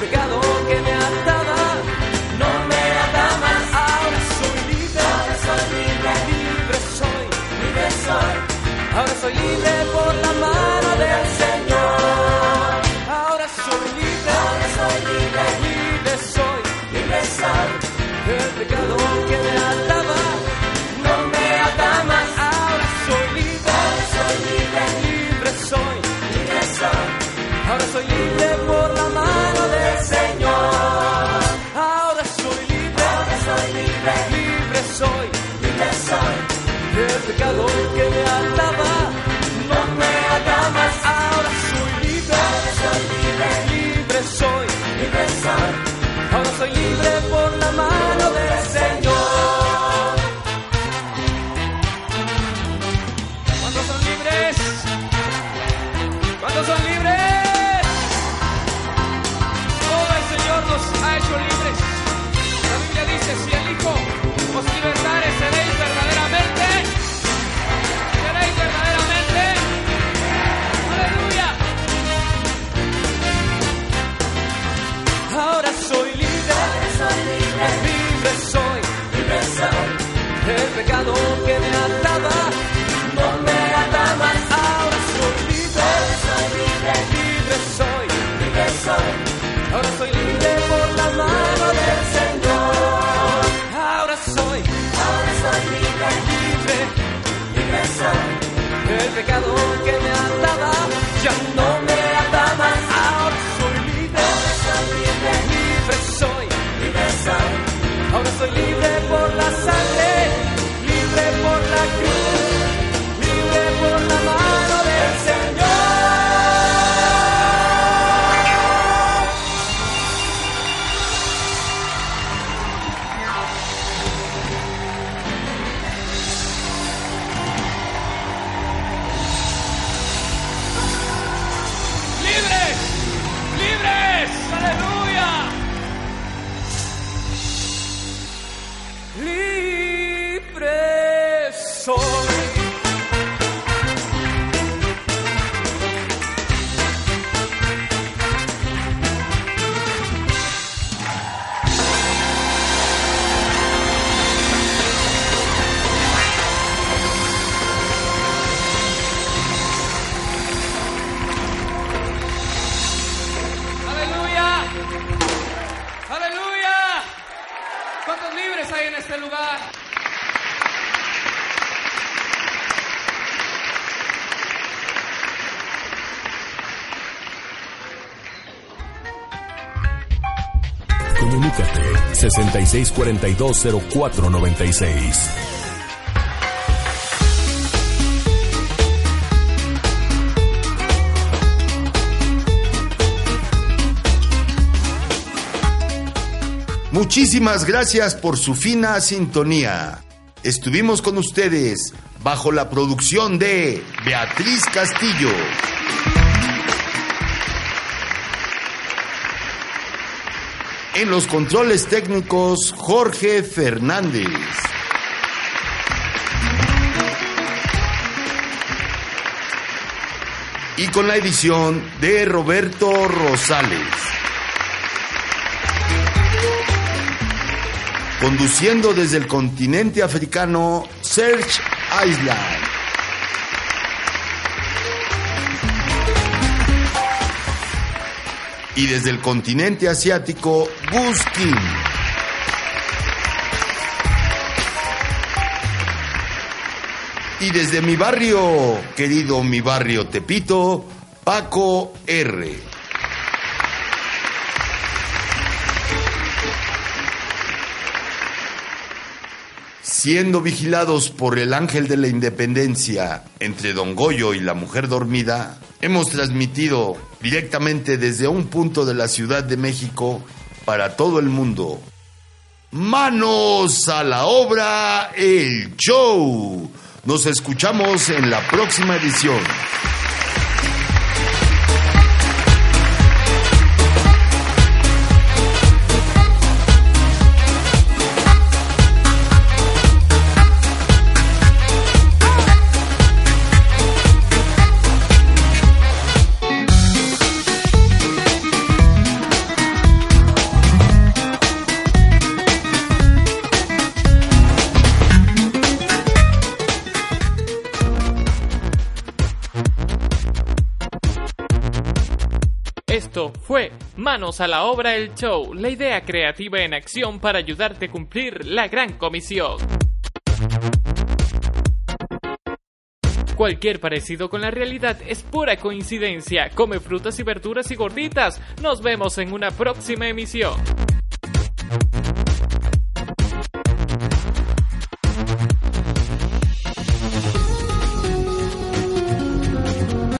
Pecado que me ataba no me ata más. Ahora soy libre, soy libre, libre soy, libre soy. Ahora soy libre por la mano del Señor. Ahora soy libre, soy libre, libre soy, libre soy. El pecado que me ataba Ahora soy libre por la mano del Señor. Ahora soy libre, ahora libre, libre soy, libre soy. El pecado que me ataba no me ata más. Ahora soy libre, ahora soy libre, libre soy, libre soy. Ahora soy libre pecado que me ataba no me ata más. Ahora soy libre, soy libre, libre soy, libre soy. Ahora soy libre por la mano del Señor. Ahora soy, ahora soy libre, libre, libre soy. El pecado que me ataba ya no me ata más. Ahora soy libre, ahora soy libre, libre soy, libre soy. Ahora soy libre por la sangre. En este lugar? Comunícate 66420496. Muchísimas gracias por su fina sintonía. Estuvimos con ustedes bajo la producción de Beatriz Castillo. En los controles técnicos, Jorge Fernández. Y con la edición de Roberto Rosales. Conduciendo desde el continente africano, Serge Island. Y desde el continente asiático, Gus. Y desde mi barrio, querido mi barrio Tepito, Paco R. Siendo vigilados por el ángel de la independencia entre Don Goyo y la mujer dormida, hemos transmitido directamente desde un punto de la Ciudad de México para todo el mundo. Manos a la obra, el show. Nos escuchamos en la próxima edición. Fue Manos a la obra el show, la idea creativa en acción para ayudarte a cumplir la gran comisión. Cualquier parecido con la realidad es pura coincidencia. Come frutas y verduras y gorditas. Nos vemos en una próxima emisión.